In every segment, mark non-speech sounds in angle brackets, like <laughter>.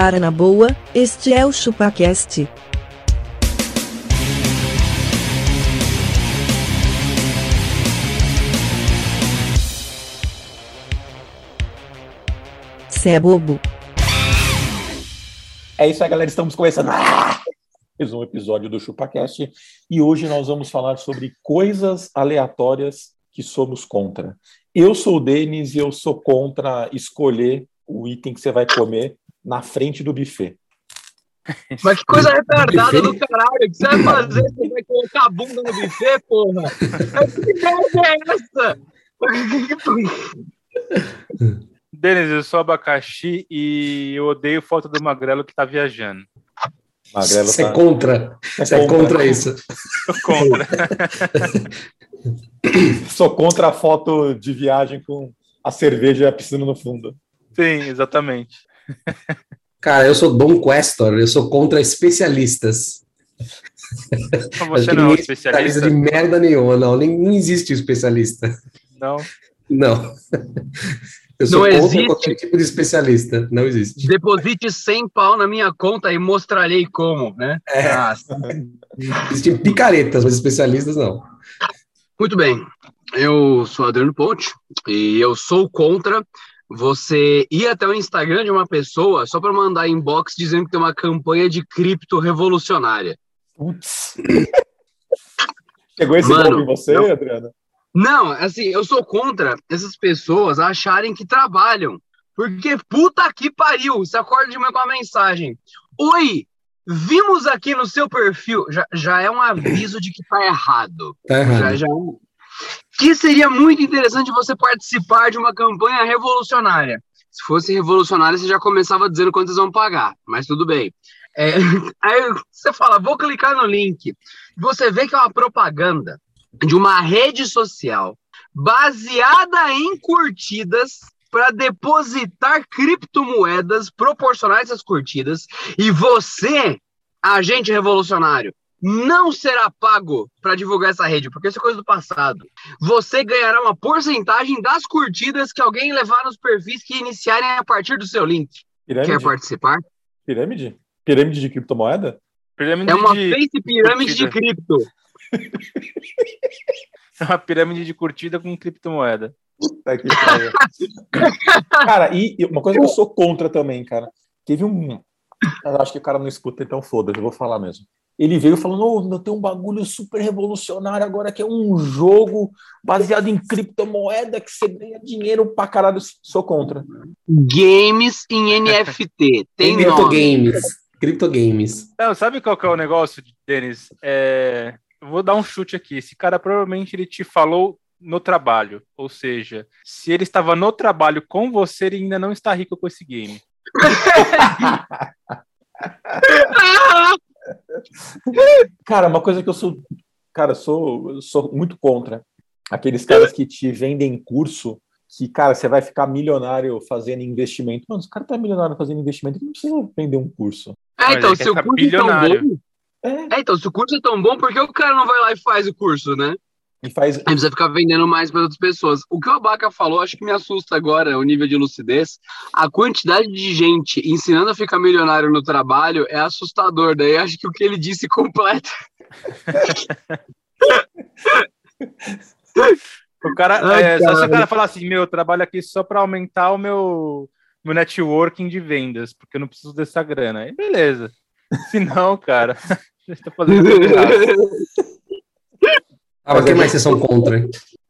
Cara na boa, este é o ChupaCast. Cê é bobo. É isso aí, galera. Estamos começando <laughs> mais um episódio do ChupaCast e hoje nós vamos falar sobre coisas aleatórias que somos contra. Eu sou o Denis e eu sou contra escolher o item que você vai comer na frente do buffet. <laughs> Mas que coisa retardada do caralho. O que você vai fazer? Você vai colocar a bunda no buffet, porra? <laughs> Que merda é essa? Denis, eu sou abacaxi e eu odeio foto do magrelo que tá viajando. Magrelo Você tá- é contra. Você é contra. contra isso. Sou contra. <laughs> Sou contra a foto de viagem com a cerveja e a piscina no fundo. Sim, exatamente. Cara, eu sou Dom Questor, eu sou contra especialistas. Você não é um ninguém especialista? de merda nenhuma, não. Nem, não existe especialista. Não. Não. Eu sou Não contra existe? qualquer tipo de especialista. Não existe. Deposite 100 pau na minha conta e mostrarei como, né? É. Nossa. Existem picaretas, mas especialistas não. Muito bem. Eu sou Adriano Ponte e eu sou contra você ir até o Instagram de uma pessoa só para mandar inbox dizendo que tem uma campanha de cripto revolucionária. Putz. <laughs> Chegou esse Mano, em você, eu- Adriana? Não, assim, eu sou contra essas pessoas acharem que trabalham. Porque puta que pariu, você acorda de manhã com uma mensagem. Oi, vimos aqui no seu perfil. Já, já é um aviso de que tá errado. Tá Já, errado. já é um- Que seria muito interessante você participar de uma campanha revolucionária. Se fosse revolucionária, você já começava dizendo quanto vão pagar, mas tudo bem. É, <laughs> aí você fala, vou clicar no link. Você vê que é uma propaganda de uma rede social baseada em curtidas para depositar criptomoedas proporcionais às curtidas e você, agente revolucionário, não será pago para divulgar essa rede, porque isso é coisa do passado. Você ganhará uma porcentagem das curtidas que alguém levar nos perfis que iniciarem a partir do seu link. Pirâmide? Quer participar? Pirâmide? Pirâmide de criptomoeda? Pirâmide É uma de... face pirâmide de curtida. cripto. <laughs> é uma pirâmide de curtida com criptomoeda. Puta que <laughs> cara, e e uma coisa que eu sou contra também, cara. Teve um. Eu acho que o cara não escuta, então foda-se, eu vou falar mesmo. Ele veio falando: Ô, meu, tem um bagulho super revolucionário agora que é um jogo baseado em criptomoeda que você ganha dinheiro pra caralho. Sou contra. Games em <laughs> NFT. Tem. Criptogames. Criptogames. Não, sabe qual que é o negócio, Denis? É... Eu vou dar um chute aqui. Esse cara provavelmente ele te falou no trabalho. Ou seja, se ele estava no trabalho com você, ele ainda não está rico com esse game. <laughs> Cara, uma coisa que eu sou. Cara, eu sou, sou muito contra. Aqueles caras que te vendem curso que, cara, você vai ficar milionário fazendo investimento. Mano, se o cara tá milionário fazendo investimento, ele não precisa vender um curso. É, então, se o curso é tão bom. É, É, então, se o curso é tão bom, por que o cara não vai lá e faz o curso, né? E faz. Ele precisa ficar vendendo mais para outras pessoas. O que o Abaca falou, acho que me assusta agora, o nível de lucidez. A quantidade de gente ensinando a ficar milionário no trabalho é assustador. Daí acho que o que ele disse <laughs> completa. O cara, Ai, é, só se o cara falar assim, meu, eu trabalho aqui só para aumentar o meu, meu networking de vendas, porque eu não preciso dessa grana. Aí beleza. Se não, cara, <laughs> você tá fazendo. <laughs> Ah, mas o que mais vocês são contra? hein?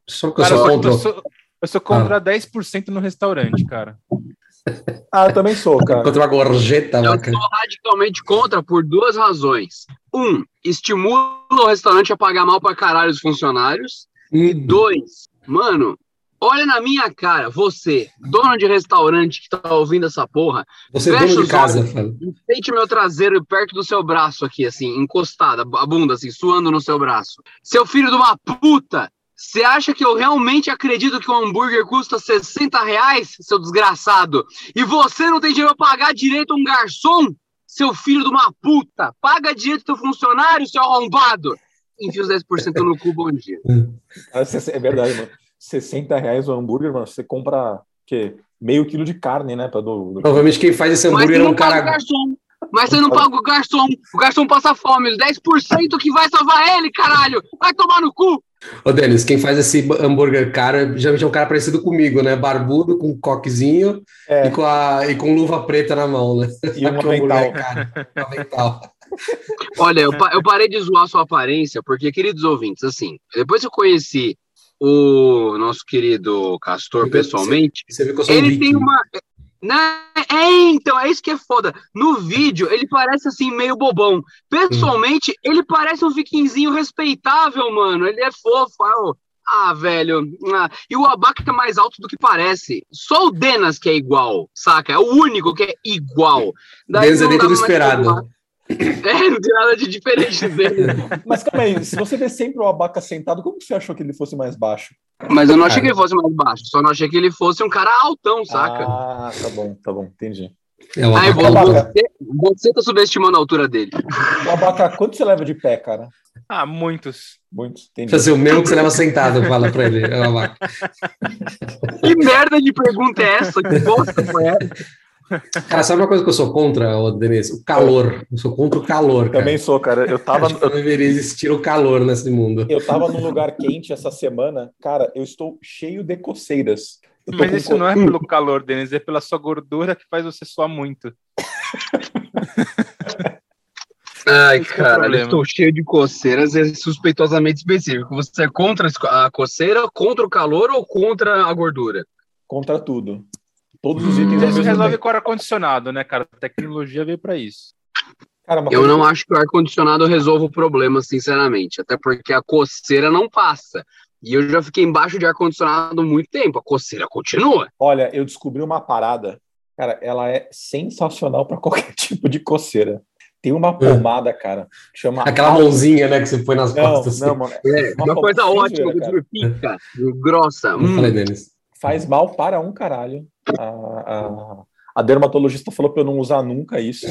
Só porque eu Cara, sou eu, contra. eu sou, eu sou contra 10% no restaurante, cara. <laughs> Ah, eu também sou, cara. Contra uma gorjeta, Eu sou radicalmente contra por duas razões. Um, estimula o restaurante a pagar mal pra caralho os funcionários. E Hum. dois, mano, olha na minha cara, você, dono de restaurante que tá ouvindo essa porra, Você é Fecha dono de casa. Sente meu traseiro perto do seu braço aqui, assim, encostada, a bunda, assim, suando no seu braço. Seu filho de uma puta! Você acha que eu realmente acredito que um hambúrguer custa 60 reais, seu desgraçado? E você não tem dinheiro pra pagar direito a um garçom? Seu filho de uma puta! Paga direito teu funcionário, seu arrombado! Enfia os 10% no cu, bom dia. Ah, É verdade, mano. 60 reais o hambúrguer, mano, você compra o quê? meio quilo de carne, né? Pra do, do- Provavelmente quem faz esse hambúrguer é um cara. Mas você não paga o garçom. O garçom passa fome. 10% que vai salvar ele, caralho. Vai tomar no cu. Ô, Denis, quem faz esse hambúrguer caro geralmente é um cara parecido comigo, né? Barbudo, com coquezinho É. e, com a, e com luva preta na mão, né? E um <laughs> que avental. é. Um avental. Olha, eu, pa- eu parei de zoar sua aparência, porque, queridos ouvintes, assim, depois que eu conheci o nosso querido Castor pessoalmente, Você viu que eu sou ele tem uma. Né? É, então, é isso que é foda. No vídeo, ele parece assim, meio bobão. Pessoalmente, ele parece um viquinzinho respeitável, mano. Ele é fofo. ah, ô. Ah, velho. ah. E o abaca é mais alto do que parece. Só o Denas que é igual, saca? É o único que é igual. Denis é não dentro do esperado. <laughs> É, não tem nada de diferente dele. Mas calma aí, se você vê sempre o abaca sentado, como que você achou que ele fosse mais baixo? Mas eu não achei Cara. que ele fosse mais baixo. Só não achei que ele fosse um cara altão, saca? Ah, tá bom, tá bom, entendi. É Aí, você, você tá subestimando a altura dele. O abaca, quanto você leva de pé, cara? Ah, muitos. Muito, entendi. Fazer o mesmo que você leva sentado, fala pra ele. É abaca. Que merda de pergunta é essa? Que bosta foi essa? Cara, sabe uma coisa que eu sou contra, ô, Denis? O calor. Eu sou contra o calor, cara. Também sou, cara. Eu tava, <laughs> Acho que não deveria existir o calor nesse mundo. eu tava num lugar quente essa semana. Cara, eu estou cheio de coceiras. Eu tô Mas isso co- não é pelo calor, Denis, é pela sua gordura que faz você suar muito. <laughs> Ai, é cara, eu problema. estou cheio de coceiras é suspeitosamente específico. Você é contra a coceira, contra o calor ou contra a gordura? contra tudo. Todos os itens Isso resolve tempo. com ar-condicionado, né, cara? A tecnologia veio pra isso. Cara, uma Eu não acho que o ar-condicionado resolva o problema, sinceramente. Até porque a coceira não passa. E eu já fiquei embaixo de ar-condicionado há muito tempo. A coceira continua. Olha, eu descobri uma parada. Cara, ela é sensacional para qualquer <laughs> tipo de coceira. Tem uma pomada, cara, chama. Aquela mãozinha, né, que você põe nas Não, costas. não, assim. mano. É, Uma uma pom- coisa ótima, que cara. pica, grossa. Hum. falei, Denis. Faz mal para um caralho. A, a, a dermatologista falou pra eu não usar nunca isso.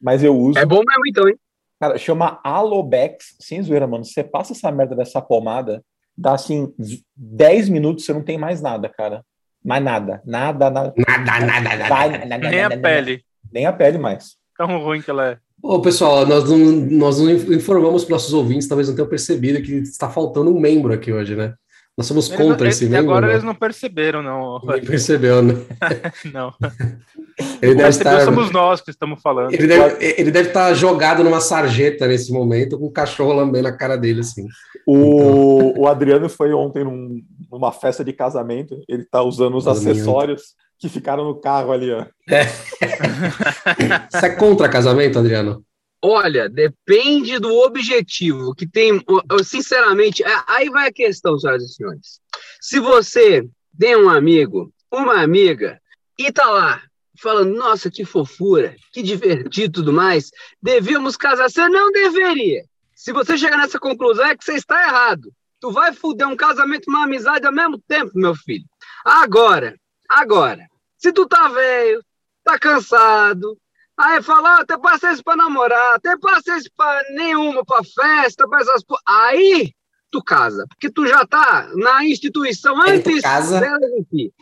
Mas eu uso. É bom mesmo, então, hein? Cara, chama Alobex. Sem zoeira, mano. Você passa essa merda dessa pomada, dá assim 10 minutos, você não tem mais nada, cara. Mais nada. Nada, nada. Nada, nada, nada. Vai, nada, Nem a nada, pele. Nem a pele mais. Tão ruim que ela é. Ô, pessoal, nós não, nós não informamos para nossos ouvintes, talvez não tenham percebido que está faltando um membro aqui hoje, né? Nós somos Eles contra não- esse eles- membro. agora não? eles não perceberam, não. Ninguém percebeu, né? <laughs> Não. <laughs> Ele deve estar. somos nós que estamos falando. Ele deve, ele deve estar jogado numa sarjeta nesse momento, com o cachorro lambendo a cara dele, assim. O, o Adriano foi ontem num- numa festa de casamento. Ele tá usando os Casamento. acessórios que ficaram no carro ali, ó. <laughs> Você é contra casamento, Adriano? Olha, depende do objetivo. Que tem, sinceramente, é- aí vai a questão, senhoras e senhores. Se você tem um amigo, uma amiga, e tá lá falando, nossa, que fofura, que divertido tudo mais, devíamos casar. Você não deveria. Se você chegar nessa conclusão, é que você está errado. Tu vai fuder um casamento e uma amizade ao mesmo tempo, meu filho. Agora, agora, se tu tá velho, tá cansado, Aí fala, ah, tem paciência pra namorar, tem paciência pra nenhuma pra festa, pra essas. Aí tu casa, porque tu já tá na instituição Aí antes casa. dela existir.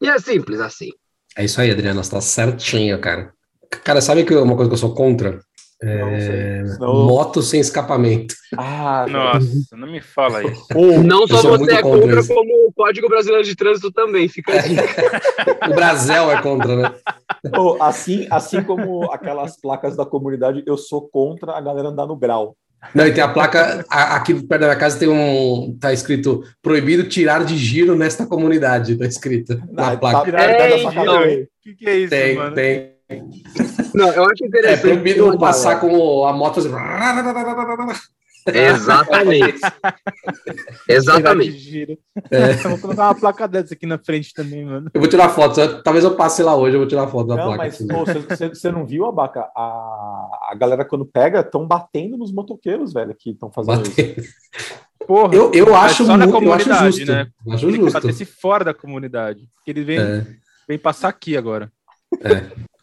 E é simples assim. É isso aí, Adriano, você tá certinho, cara. Cara, sabe que uma coisa que eu sou contra? Não É... Senão- Moto sem escapamento. Ah, Nossa, não me fala <laughs> isso. Não só você é contra isso. como o Código Brasileiro de Trânsito também, fica aí. <laughs> O Brasil é contra, né? ou assim, assim como aquelas placas da comunidade, eu sou contra a galera andar no grau. Não, e tem a placa, a- aqui perto da minha casa tem um, tá escrito, proibido tirar de giro nesta comunidade, tá escrito na Ah, placa. tá É, então. sacanagem. O que, que é isso, Tem, mano? tem. Não, eu acho É interessante. proibido uma passar com a moto assim. Exatamente. <laughs> Exatamente. É. <laughs> Eu Vou colocar uma placa dessa aqui na frente também, mano. Eu vou tirar foto, talvez eu passe lá hoje, eu vou tirar foto da Não, placa. mas assim. pô, você- você não viu, Abaca? A, a galera, quando pega, estão batendo nos motoqueiros, velho, que estão fazendo isso. Bater. Porra, Eu, eu acho só na muito, eu acho comunidade, justo. né? Acho tem que justo. bater se fora da comunidade. Porque ele vem, É. vem passar aqui agora.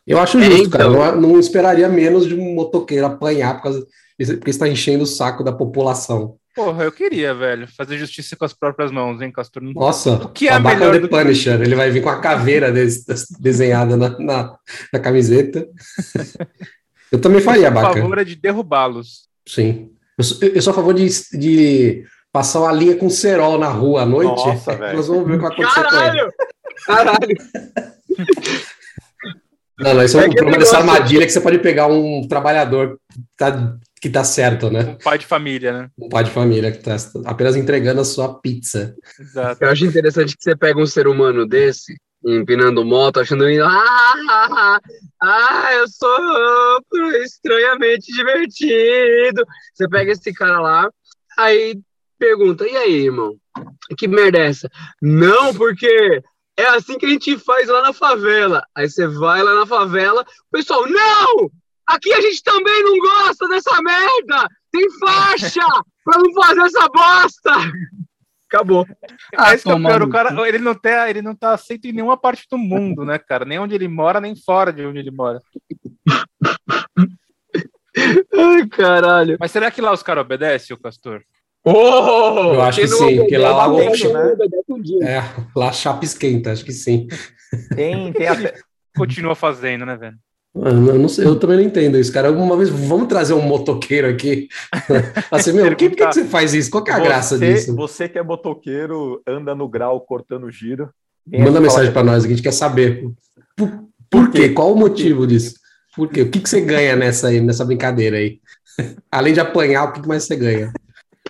Eu acho É, justo, cara. então. Eu não esperaria menos de um motoqueiro apanhar por causa porque está enchendo o saco da população. Porra, eu queria, velho, fazer justiça com as próprias mãos, hein, Castor? Não- Nossa, O que é Abaca melhor the do que Punisher. Ele vai vir com a caveira des- des- desenhada na, na, na camiseta. Eu também faria, A Abaca. favor é de derrubá-los. Sim. Eu sou, eu sou a favor de, de passar uma linha com cerol na rua à noite. Nossa, <laughs> velho. Nós vamos ver o que vai acontecer. Caralho! Caralho! <laughs> Não, não, isso é, É o problema dessa armadilha que você pode pegar um trabalhador que tá, que tá certo, né? Um pai de família, né? Um pai de família que tá apenas entregando a sua pizza. Exato. Eu acho interessante que você pega um ser humano desse, empinando moto, achando. Ah, ah, ah, ah, eu sou estranhamente divertido. Você pega esse cara lá, aí pergunta: e aí, irmão? Que merda é essa? Não, porque é assim que a gente faz lá na favela. Aí você vai lá na favela, o pessoal, não! Aqui a gente também não gosta dessa merda! Tem faixa <laughs> pra não fazer essa bosta! Acabou. Ah, esse que é o pior, o cara, ele não, tá, ele não tá aceito em nenhuma parte do mundo, né, cara? Nem onde ele mora, nem fora de onde ele mora. <laughs> Ai, caralho. Mas será que lá os caras obedecem, o Castor? Oh, Eu acho que sim, porque lá o- obedece, né? dia. É, lá a chapa esquenta, acho que sim. Tem, tem até. <laughs> Continua fazendo, né, velho? Mano, Eu, não sei, eu também não entendo isso, cara. Uma vez, vamos trazer um motoqueiro aqui. <laughs> Assim, meu, por que, por que você faz isso? Qual que é a graça você, disso? Você que é motoqueiro, anda no grau cortando giro. Manda mensagem pra nós, a gente quer saber. Por, por quê? Qual o motivo disso? Por quê? O que, que você ganha nessa, aí, nessa brincadeira aí? <laughs> Além de apanhar, o que mais você ganha?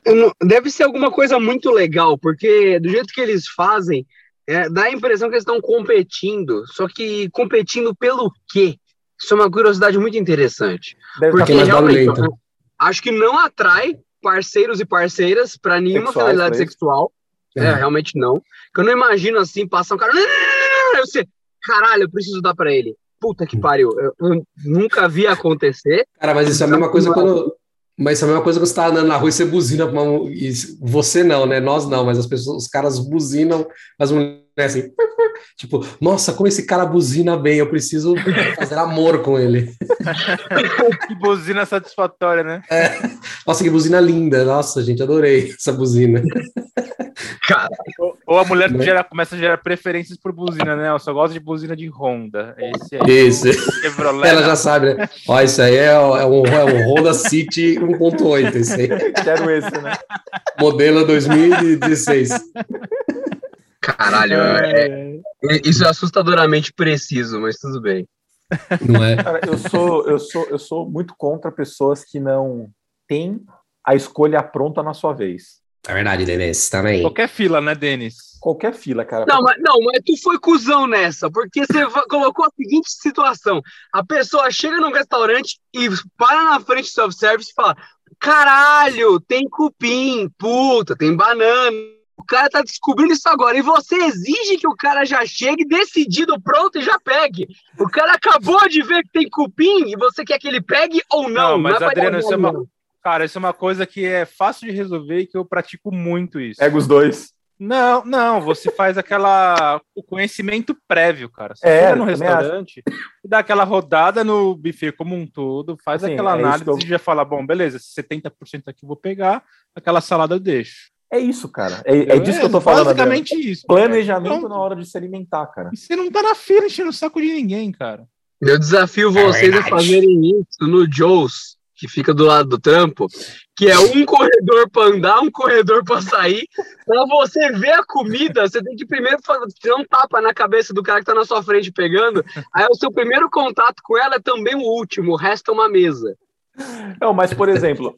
Não- Deve ser alguma coisa muito legal, porque do jeito que eles fazem, é, dá a impressão que eles estão competindo. Só que competindo pelo quê? Isso é uma curiosidade muito interessante. Deve Porque realmente, eu acho que não atrai parceiros e parceiras para nenhuma Sexuais finalidade pra isso. sexual. É, É. realmente não. Que eu não imagino assim, passar um cara. Eu sei, caralho, eu preciso dar pra ele. Puta que pariu. Eu, eu nunca vi acontecer. Cara, mas isso é a mesma coisa quando. Mas isso é a mesma coisa que você tá andando na rua e você buzina uma. Você não, né? Nós não, mas as pessoas, os caras buzinam, as mulheres assim. Tipo, nossa, como esse cara buzina bem, eu preciso <laughs> fazer amor com ele. <laughs> Que buzina satisfatória, né? Nossa, que buzina linda. Nossa, gente, adorei essa buzina. Ou- Ou a mulher Né? gera- começa a gerar preferências por buzina, né? Eu só gosto de buzina de Honda. Esse aí. Isso. Chevrolet. Ela já sabe, né? Ó, isso aí é, é um, é um Honda City 1.8, esse aí. Quero esse, né? Modelo 2016. Caralho, é- é- isso é assustadoramente preciso, mas tudo bem. Não é? Cara, eu sou, eu sou, eu sou muito contra pessoas que não têm a escolha pronta na sua vez. É verdade, Denis, também. Qualquer fila, né, Denis? Qualquer fila, cara. Não, mas, não, mas tu foi cuzão nessa, porque você colocou a seguinte situação: a pessoa chega num restaurante e para na frente do self-service e fala: caralho, tem cupim, puta, tem banana. O cara tá descobrindo isso agora. E você exige que o cara já chegue decidido, pronto e já pegue. O cara acabou de ver que tem cupim e você quer que ele pegue ou não. Não, mas, é pra Adriano, isso é uma- não. Cara, isso é uma coisa que é fácil de resolver e que eu pratico muito isso. Pega os dois. Não, não, você faz aquela. o conhecimento prévio, cara. Você É, no restaurante e dá aquela rodada no buffet como um todo, faz Assim, aquela é análise eu- e já fala: bom, beleza, 70% aqui eu vou pegar, aquela salada eu deixo. É isso, cara. É, é disso que eu tô falando. Adriano. Basicamente isso. Planejamento Pronto. na hora de se alimentar, cara. E você não tá na fila enchendo o saco de ninguém, cara. Eu desafio vocês a fazerem isso no Joe's, que fica do lado do trampo, que é um <laughs> corredor para andar, um corredor para sair. Para você ver a comida, você tem que primeiro tirar um tapa na cabeça do cara que tá na sua frente pegando. Aí o seu primeiro contato com ela é também o último, o resto é uma mesa. Não, mas, por exemplo,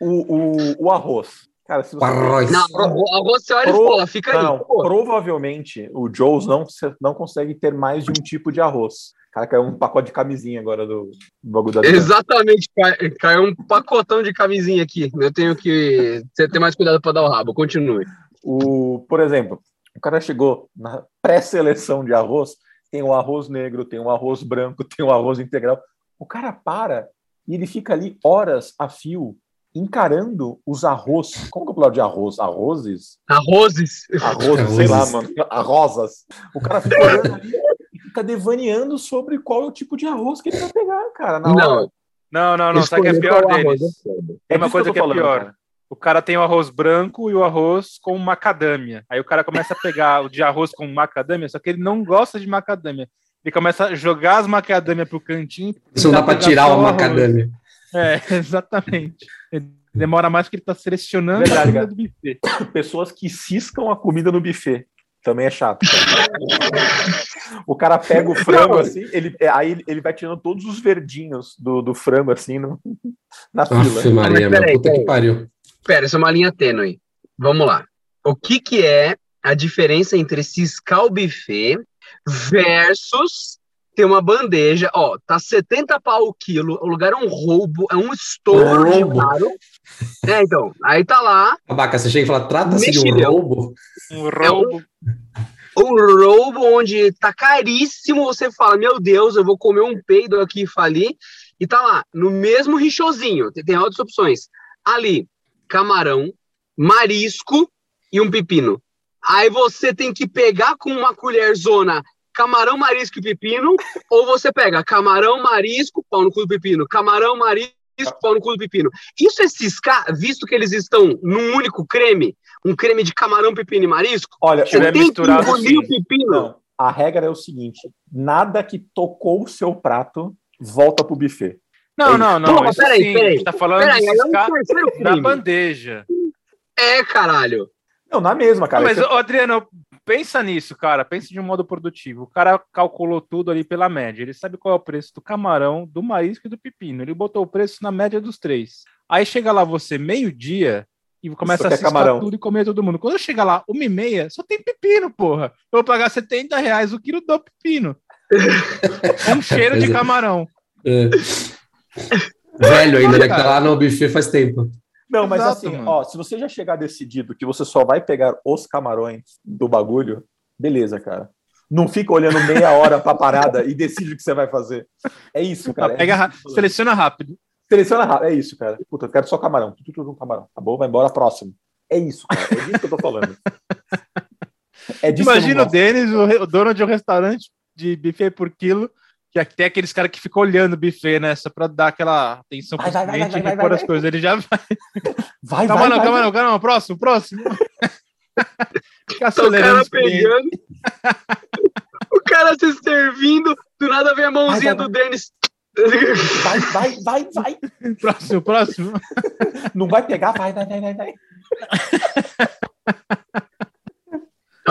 o, o, o arroz. Cara, se você. Não, agora você olha e Pro- fala, fica aí. Não, pô. provavelmente o Joe's não, não consegue ter mais de um tipo de arroz. Cara, caiu um pacote de camisinha agora do, do bagulho da Exatamente, cai- caiu um pacotão de camisinha aqui. Eu tenho que você ter mais cuidado para dar o rabo. Continue. O, por exemplo, o cara chegou na pré-seleção de arroz, tem o arroz negro, tem o arroz branco, <laughs> tem o arroz integral. O cara para e ele fica ali horas a fio encarando os arroz. Como que é o plural de arroz? Arrozes? Arrozes. Arrozes, sei lá, mano. Arrosas. O cara fica olhando ali e fica devaneando sobre qual é o tipo de arroz que ele vai pegar, cara. Na hora. Não, Não, não, não. Sabe que é pior deles? é. Tem uma coisa eu que é falando, pior. cara. O cara tem o arroz branco e o arroz com macadâmia. Aí o cara começa a pegar o de arroz com macadâmia, só que ele não gosta de macadâmia. Ele começa a jogar as macadâmia pro cantinho. Isso não dá pra tirar o macadâmia. É, <laughs> exatamente. Ele demora mais porque ele tá selecionando Verdade, a comida cara. do buffet. <coughs> Pessoas que ciscam a comida no buffet. Também é chato. cara. o cara pega o frango assim, ele, é, aí ele- vai tirando todos os verdinhos do, do frango assim no- <laughs> na fila. Aff, Maria, Mas peraí, puta que pariu. Pera, essa é uma linha tênue. Vamos lá. O que que é a diferença entre ciscar o buffet versus ter uma bandeja? Ó, tá 70 pau o quilo, o lugar é um roubo, é um estouro de caro. É, então, aí tá lá, Abaca, você chega e fala, trata-se de um roubo? Um roubo. um roubo onde tá caríssimo, você fala, meu Deus, eu vou comer um peido aqui e falir, e tá lá, no mesmo richozinho, tem, tem outras opções. Ali, camarão, marisco e um pepino. Aí você tem que pegar com uma colherzona camarão, marisco e pepino, ou você pega camarão, marisco, pau no cu do pepino, camarão, marisco, pau no cu do pepino. Isso é ciscar, visto que eles estão num único creme, um creme de camarão, pepino e marisco, Olha, você tem que misturado, engolir sim. o pepino. Não, a regra é o seguinte: nada que tocou o seu prato volta pro buffet. Não, não, não. Não, mas isso peraí, sim, peraí. A gente tá falando Peraí, de é um ciscar terceiro na bandeja. É, caralho. Não, na mesma, cara. Não, mas, Você- ô, Adriano, pensa nisso, cara. Pensa de um modo produtivo. O cara calculou tudo ali pela média. Ele sabe qual é o preço do camarão, do marisco e do pepino. Ele botou o preço na média dos três. Aí chega lá você, meio-dia, e começa a ciscar camarão. tudo e comer todo mundo. Quando chega lá, uma e meia, só tem pepino, porra. Eu vou pagar 70 reais o quilo do pepino. Com cheiro de <laughs> é. camarão. É. Velho ainda, né? Que tá lá no buffet faz tempo. Não, mas Exato, assim, mano. ó, se você já chegar decidido que você só vai pegar os camarões do bagulho, beleza, cara. Não fica olhando meia hora pra parada e decide o que você vai fazer. É isso, cara. Tá, pega, é isso. seleciona rápido. Seleciona rápido. É isso, cara. Puta, eu quero só camarão. Tudo, tudo um camarão. Acabou, vai embora, próximo. É isso, cara. É disso que eu tô falando. <laughs> É Imagina o. Denis, o, o dono de um restaurante de buffet por quilo, que tem aqueles caras que ficam olhando o buffet, né? Só pra dar aquela atenção Vai, pro vai, vai, cliente vai, e repor as coisas. Ele já vai. Vai, Calma, vai, não, vai, calma, vai. não, calma, não. Próximo, próximo. <laughs> Fica Tá o acelerando cara pegando. <laughs> o cara se servindo, do nada vem a mãozinha do Denis. Vai, vai, vai, vai. Próximo, próximo. <laughs> Não vai pegar, vai, vai, vai, vai, vai.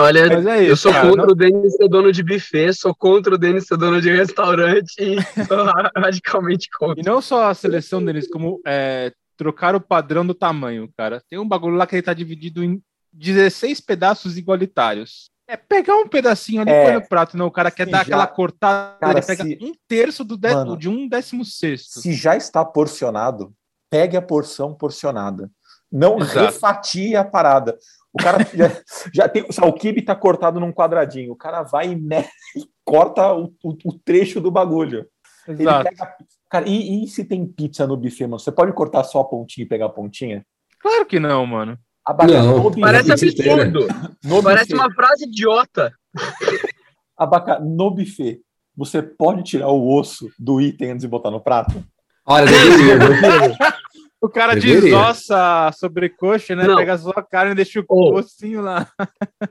Olha, é isso. eu sou cara, contra não- o Denis ser dono de buffet, sou contra o Denis ser dono de restaurante e sou <laughs> radicalmente contra. E não só a seleção deles, como é, trocar o padrão do tamanho, cara. Tem um bagulho lá que ele tá dividido em 16 pedaços igualitários. É pegar um pedacinho ali e É. põe no prato, não. O cara quer dar já- aquela cortada, Cara, ele pega se- um terço do de- Mano, de um décimo sexto. Se já está porcionado, pegue a porção porcionada. Não Exato. refatie a parada. O cara já, já tem. sabe, O kibe tá cortado num quadradinho. O cara vai e, me- e corta o, o- o trecho do bagulho. Ele Exato. pega- cara, e, e se tem pizza no buffet, mano? Você pode cortar só a pontinha e pegar a pontinha? Claro que não, mano. Abaca, Não. no buffet, Parece inteira. absurdo. Parece buffet, uma frase idiota. <laughs> abaca, no buffet, você pode tirar o osso do item antes de botar no prato? Olha? <laughs> O cara Deveria. desossa a sobrecoxa, né? Não. Pega só a carne e deixa o Oh. ossinho lá.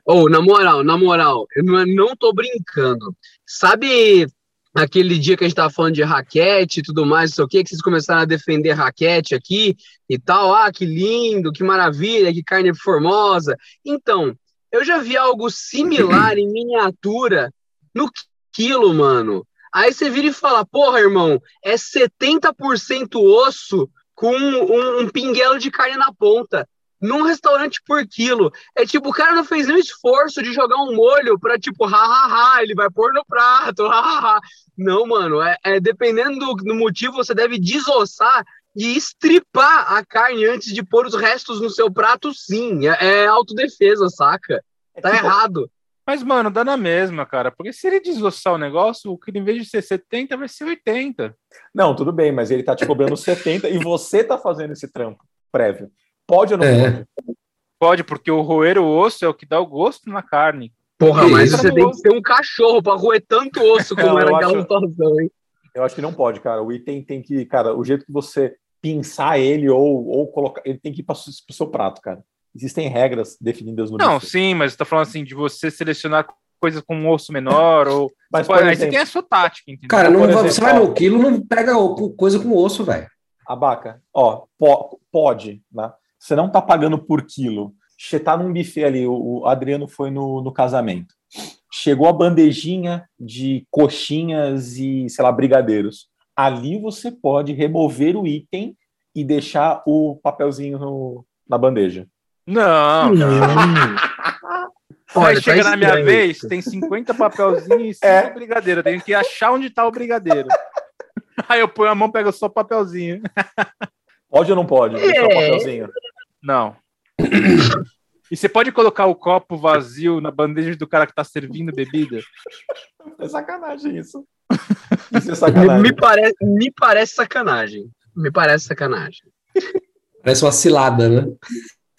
Ou, na moral, na moral, eu não, não tô brincando. Sabe aquele dia que a gente tava falando de raquete e tudo mais, não sei o quê, que vocês começaram a defender raquete aqui e tal? Ah, que lindo, que maravilha, que carne formosa. Então, eu já vi algo similar <clears throat> em miniatura no quilo, mano. Aí você vira e fala, porra, irmão, é 70% osso com um, um pinguelo de carne na ponta. Num restaurante por quilo. É tipo, o cara não fez nenhum esforço de jogar um molho pra, tipo, hahaha, ele vai pôr no prato, hahaha. Não, mano, é, é dependendo do, do motivo, você deve desossar e estripar a carne antes de pôr os restos no seu prato, sim. É, é autodefesa, saca? É Tá tipo, errado. Mas, mano, dá na mesma, cara. Porque se ele desossar o negócio, o que em vez de ser 70, vai ser 80. Não, tudo bem, mas ele tá te cobrando <laughs> 70 e você tá fazendo esse trampo prévio. Pode ou não É. pode? Pode, porque o roer o osso é o que dá o gosto na carne. Porra, mas você tem que ser um cachorro pra roer tanto osso como Não, era eu aquela acho- hein? Eu acho que não pode, cara. O item tem que, cara, o jeito que você pinçar ele ou, ou colocar. Ele tem que ir para o seu prato, cara. Existem regras definidas no Não, buffet. sim, mas você tá falando assim de você selecionar coisas com um osso menor ou. <laughs> Mas, Pô, por aí você exemplo, tem a sua tática, entendeu? Cara, não exemplo, você vai no quilo, não pega coisa com osso, velho. Abaca, ó, po- pode, né? Você não tá pagando por quilo. Você tá num buffet ali, o, o Adriano foi no, no casamento. Chegou a bandejinha de coxinhas e, sei lá, brigadeiros. Ali você pode remover o item e deixar o papelzinho no- na bandeja. Não. Aí Olha, chega tá na minha vez, isso. tem 50 papelzinhos e 5 É. brigadeiro. Eu tenho que achar onde tá o brigadeiro. <laughs> Aí eu ponho a mão, pego só o papelzinho. Pode ou não pode? O É. papelzinho. Não. E você pode colocar o copo vazio na bandeja do cara que tá servindo bebida? É sacanagem isso. Isso é Me, sacanagem. me parece, me parece sacanagem. Me parece sacanagem. Parece uma cilada, né?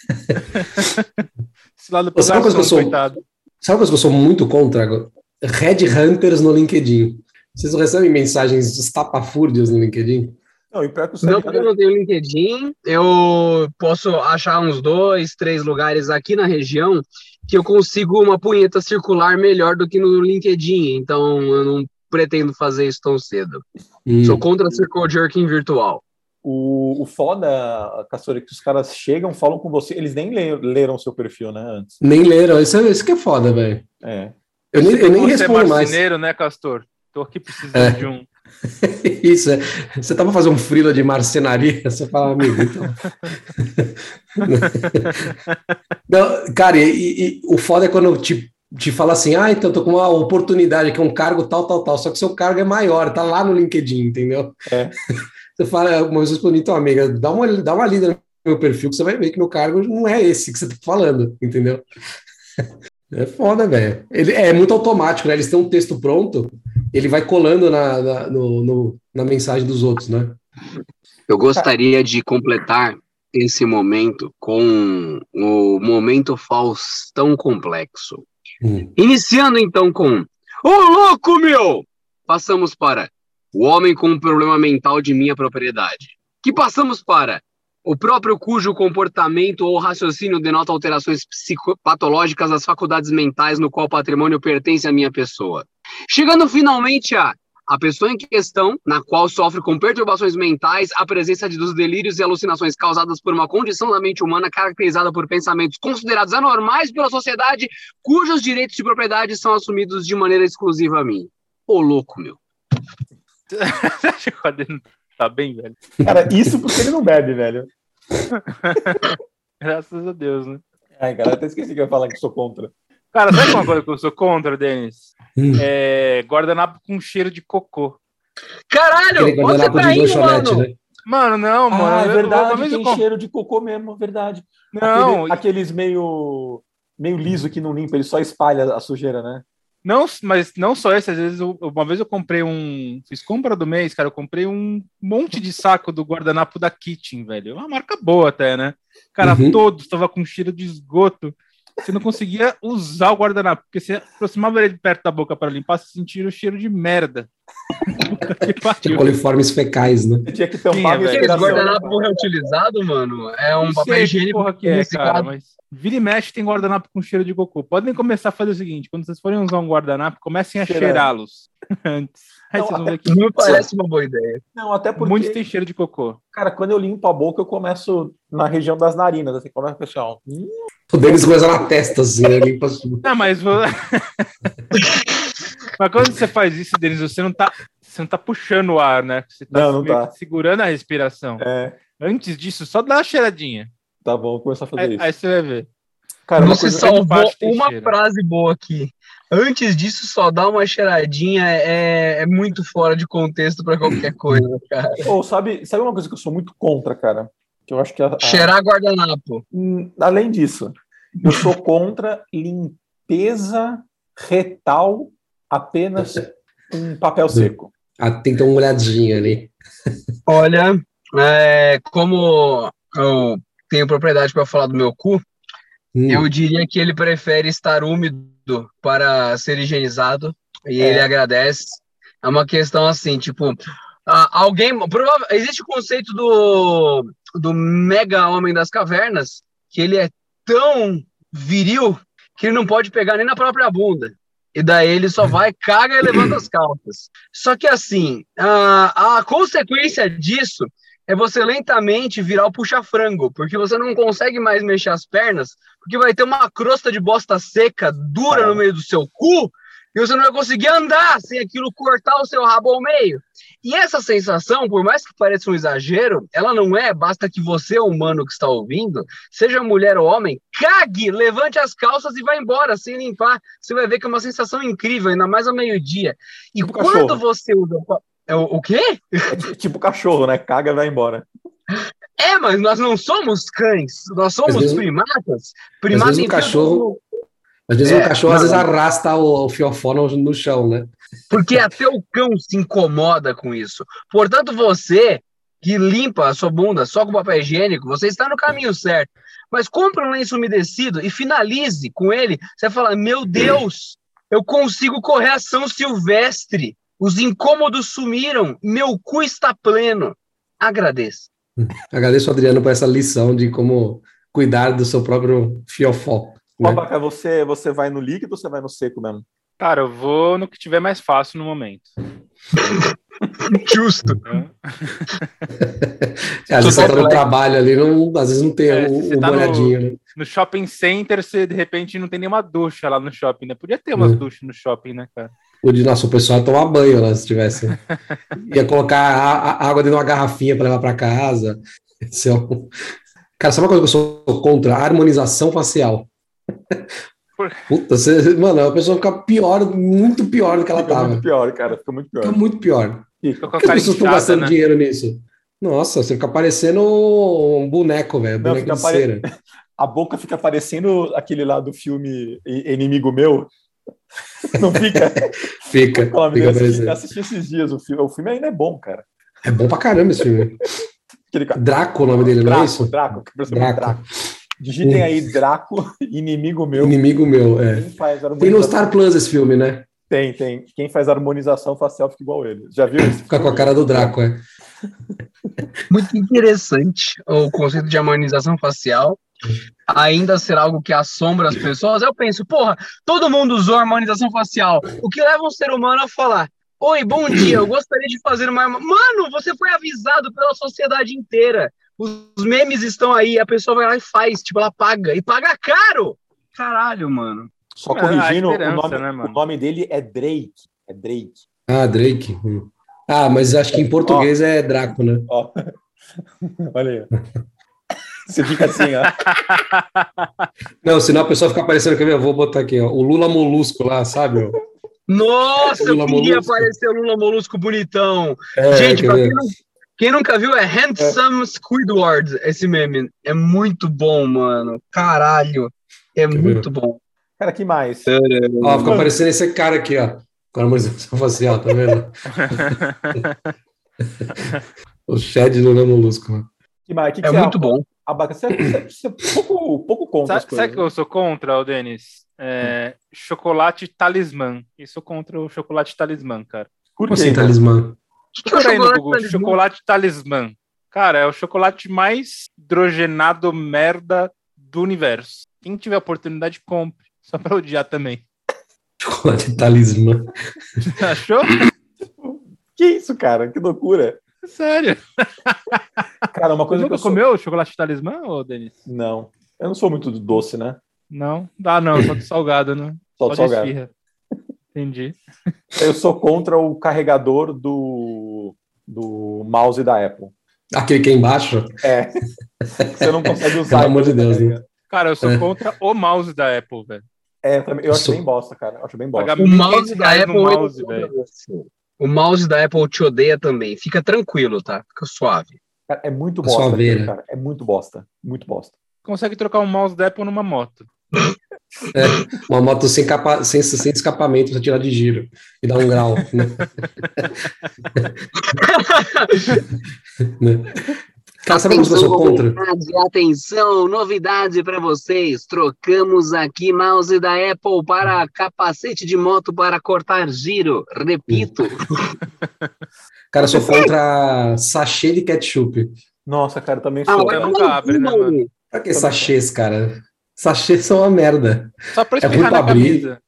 <laughs> Esse lado Pô, sabe uma coisa que eu sou- coitado. Sabe que eu sou muito contra? agora? Red Hunters no LinkedIn. Vocês não recebem mensagens estapafúrdias no LinkedIn? Não, e pior que o Não, porque eu não tenho LinkedIn, eu posso achar uns dois, três lugares aqui na região que eu consigo uma punheta circular melhor do que no LinkedIn, então eu não pretendo fazer isso tão cedo. Hum. Sou contra circle jerking virtual. O, o foda, Castor, é que os caras chegam, falam com você, eles nem le- leram o seu perfil, né, antes. Nem leram. Isso, é- isso que é foda, velho. É. Eu nem, eu nem Você é respondo mais. marceneiro, né, Castor? Tô aqui precisando É. de um. <laughs> Isso, é. Você tava fazendo um frila de marcenaria, <laughs> você fala, amigo, então. <laughs> Não, cara, e, e- e o foda é quando te, te fala assim, ah, então tô com uma oportunidade aqui, um cargo tal, tal, tal, só que seu cargo é maior, tá lá no LinkedIn, entendeu? É. Você fala, uma vez eu respondi, então, amiga, dá uma, dá uma lida no meu perfil que você vai ver que meu cargo não é esse que você tá falando, entendeu? É foda, velho. É muito automático, né? Eles têm um texto pronto, ele vai colando na, na, no- no- na mensagem dos outros, né? Eu gostaria de completar esse momento com o momento Faustão complexo. Hum. Iniciando então com Ô louco, meu! Passamos para o homem com um problema mental de minha propriedade. Que passamos para o próprio cujo comportamento ou raciocínio denota alterações psicopatológicas das faculdades mentais no qual o patrimônio pertence à minha pessoa. Chegando finalmente a a pessoa em questão, na qual sofre com perturbações mentais, a presença de, dos delírios e alucinações causadas por uma condição da mente humana caracterizada por pensamentos considerados anormais pela sociedade, cujos direitos de propriedade são assumidos de maneira exclusiva a mim. Ô, louco, meu. Você acha que o Adriano tá bem, velho? Cara, isso porque ele não bebe, velho. <laughs> Graças a Deus, né? Ai, cara, até esqueci que eu ia falar que sou contra. Cara, sabe uma coisa que eu sou contra, Denis? Hum. É guardanapo com cheiro de cocô. Caralho, você tá indo, mano? né? Mano, não, mano. ah, é eu- verdade, eu tem com- cheiro de cocô mesmo, verdade. Não, Aquele- aqueles meio, meio liso que não limpa, ele só espalha a sujeira, né? Não, mas não só esse, às vezes, eu- uma vez eu comprei um. Fiz compra do mês, cara. Eu comprei um monte de saco do guardanapo da Kitchen, velho. Uma marca boa até, né? Cara, Uhum. todos tava com cheiro de esgoto. Você não conseguia usar o guardanapo, porque você aproximava ele de perto da boca para limpar, você sentia o cheiro de merda. Puta que De pariu. coliformes fecais, né? Tinha que Tinha, tampar velho. Aqueles guardanapo reutilizado, mano, é um papel sei higiênico porra que é, reciclado. cara, mas vira e mexe tem guardanapo com cheiro de cocô. Podem começar a fazer o seguinte: quando vocês forem usar um guardanapo, comecem a cheirá-los <laughs> antes. <laughs> Aí Não, vocês vão até- ver que <laughs> Não parece uma boa ideia. Não, até porque, muitos têm cheiro de cocô. cara, quando eu limpo a boca, eu começo na região das narinas. Assim, começa o pessoal. O Denis começa na testa, assim, né? Limpa tudo. Não, mas vou... <laughs> mas quando você faz isso, Denis, você não tá, você não tá puxando o ar, né? Você tá, Não, não tá. segurando a respiração. é, Antes disso, só dá uma cheiradinha. tá bom, vou começar a fazer Aí, isso. aí você vai ver. Cara, uma Você salvou tem uma frase boa aqui. Antes disso, só dar uma cheiradinha é, é muito fora de contexto pra qualquer <clears throat> coisa, cara. Ou sabe, sabe uma coisa que eu sou muito contra, cara? Que eu acho que a- a- Cheirar guardanapo. Hum, além disso, eu sou contra limpeza retal apenas <laughs> com papel seco. Ah, tem que ter uma olhadinha ali. <laughs> Olha, é, como eu tenho propriedade para falar do meu cu, Hum. eu diria que ele prefere estar úmido para ser higienizado e É. ele agradece. É uma questão assim, tipo, alguém. prova- existe o conceito do, do mega homem das cavernas, que ele é tão viril que ele não pode pegar nem na própria bunda. E daí ele só <laughs> vai, caga e levanta as calças. Só que assim, a, a consequência disso é você lentamente virar o puxa-frango, porque você não consegue mais mexer as pernas, porque vai ter uma crosta de bosta seca, dura no meio do seu cu, e você não vai conseguir andar sem aquilo cortar o seu rabo ao meio. E essa sensação, por mais que pareça um exagero, ela não é, basta que você, humano que está ouvindo, seja mulher ou homem, cague, levante as calças e vá embora sem limpar. Você vai ver que é uma sensação incrível, ainda mais ao meio-dia. E Tipo quando cachorro. você usa. o É quê? É ti- tipo cachorro, né? Caga e vai embora. É, mas nós não somos cães, nós somos Às vezes- primatas. Primata vezes o enfia cachorro- Às vezes É, o cachorro às vezes arrasta o, o fiofó no, no chão, né? Porque até o cão se incomoda com isso. Portanto, você que limpa a sua bunda só com papel higiênico, você está no caminho certo. Mas compre um lenço umedecido e finalize com ele. Você vai falar: Meu Deus, eu consigo correr a São Silvestre. Os incômodos sumiram. Meu cu está pleno. Agradeça. <laughs> Agradeço Adriano por essa lição de como cuidar do seu próprio fiofó. né? Você, você vai no líquido ou você vai no seco mesmo? Cara, eu vou no que tiver mais fácil no momento. <laughs> Justo. É, <laughs> às vezes você tá no completo. trabalho ali, não, às vezes não tem É, o, tá no- molhadinho, né? No shopping center, você de repente não tem nenhuma ducha lá no shopping, né? Podia ter umas Hum. duchas no shopping, né, cara? O de nosso pessoal ia tomar banho lá se tivesse. <laughs> Ia colocar a, a- água dentro de uma garrafinha para levar para casa. Esse é um- Cara, sabe uma coisa que eu sou contra? A harmonização facial. Puta, você, mano, a pessoa fica pior, muito pior do que ela Fica tava. muito pior, cara. Fica muito Fica pior. muito pior. Fica. Com a Por que as pessoas estão gastando né? dinheiro nisso? Nossa, você fica parecendo um boneco, velho. Boneco de pare- cera. <laughs> A boca fica parecendo aquele lá do filme Inimigo Meu. <laughs> Não fica? Fica, nome fica parecendo. assisti esses dias o filme. O filme ainda é bom, cara. É bom pra caramba esse filme. Draco, o nome dele, não é Draco, isso? Draco, Draco. Draco. Digitem aí Draco, <laughs> Inimigo Meu. Inimigo meu, é. Quem faz Tem no. Star Plus esse filme, né? Tem, tem. Quem faz harmonização facial fica igual ele. Já viu isso? Fica com a cara do Draco, é. Muito interessante o conceito de harmonização facial. Ainda ser algo que assombra as pessoas. Eu penso, porra, todo mundo usou harmonização facial. O que leva um ser humano a falar: Oi, bom dia, eu gostaria de fazer uma. harmo-" Mano, você foi avisado pela sociedade inteira. Os memes estão aí, a pessoa vai lá e faz, tipo, ela paga. E paga caro! Caralho, mano. Só É, corrigindo, o nome, né, o nome dele é Drake. É Drake. Ah, Drake. Ah, mas acho que em português é Draco, né? Ó. <laughs> Olha aí. Você fica assim, ó. <laughs> Não, senão a pessoa fica parecendo, quer ver? Eu vou botar aqui, ó, o Lula Molusco lá, sabe? ó? Nossa, eu Lula queria Molusco. aparecer o Lula Molusco bonitão. É, Gente, quer pra ver? quem, não- quem nunca viu, é Handsome Squidward, esse meme. É muito bom, mano. Caralho. É ver? muito bom. Cara, que mais? Ó, fica parecendo esse cara aqui, ó. Com a harmonização facial, tá vendo? <laughs> o Shed do Lula Molusco. ó. Que mais? Que que É muito bom. Abaca, você, você, você é pouco, pouco contra as Sabe, coisas. sabe que eu sou contra, o Denis? É, chocolate talismã. Eu sou contra o chocolate talismã, cara. Por Como assim, talismã? É Procura aí no chocolate Google, talismã? chocolate talismã. Cara, é o chocolate mais hidrogenado merda do universo. Quem tiver oportunidade, compre. Só pra odiar também. <laughs> Chocolate talismã. Achou? Que isso, cara? Que loucura. Sério. <laughs> Cara, uma Você coisa que nunca eu sou... comeu chocolate talismã, ô Denis? Não. Eu não sou muito do doce, né? Não? Ah, não, só do salgado, né? Só Só do de salgado. esfirra. Entendi. Eu sou contra o carregador do, do mouse da Apple. Aquele que é embaixo? É. Você não consegue usar. <laughs> Pelo amor de Deus, né? Cara, eu sou É. contra o mouse da Apple, velho. É, eu também- eu acho Sou- bem bosta, cara. Eu acho bem bosta. O mouse 1.500 da Apple. mouse, você. O mouse da Apple te odeia também. Fica tranquilo, tá? Fica suave. Cara, é muito bosta, cara. É muito bosta. Muito bosta. Consegue trocar um mouse da Apple numa moto. É, uma moto sem, capa, sem, sem escapamento pra tirar de giro e dar um grau. Né? <laughs> Né? Cara, sabe eu sou contra? atenção, novidade para vocês. Trocamos aqui mouse da Apple para capacete de moto para cortar giro. Repito. <laughs> Cara, sou contra sachê de ketchup. Nossa, cara, também Ah, sou. Mas nunca não, abre, né, mano? Pra que sachês, cara? Sachês são uma merda. Só pra É ruim espirrar pra na abrir. camisa.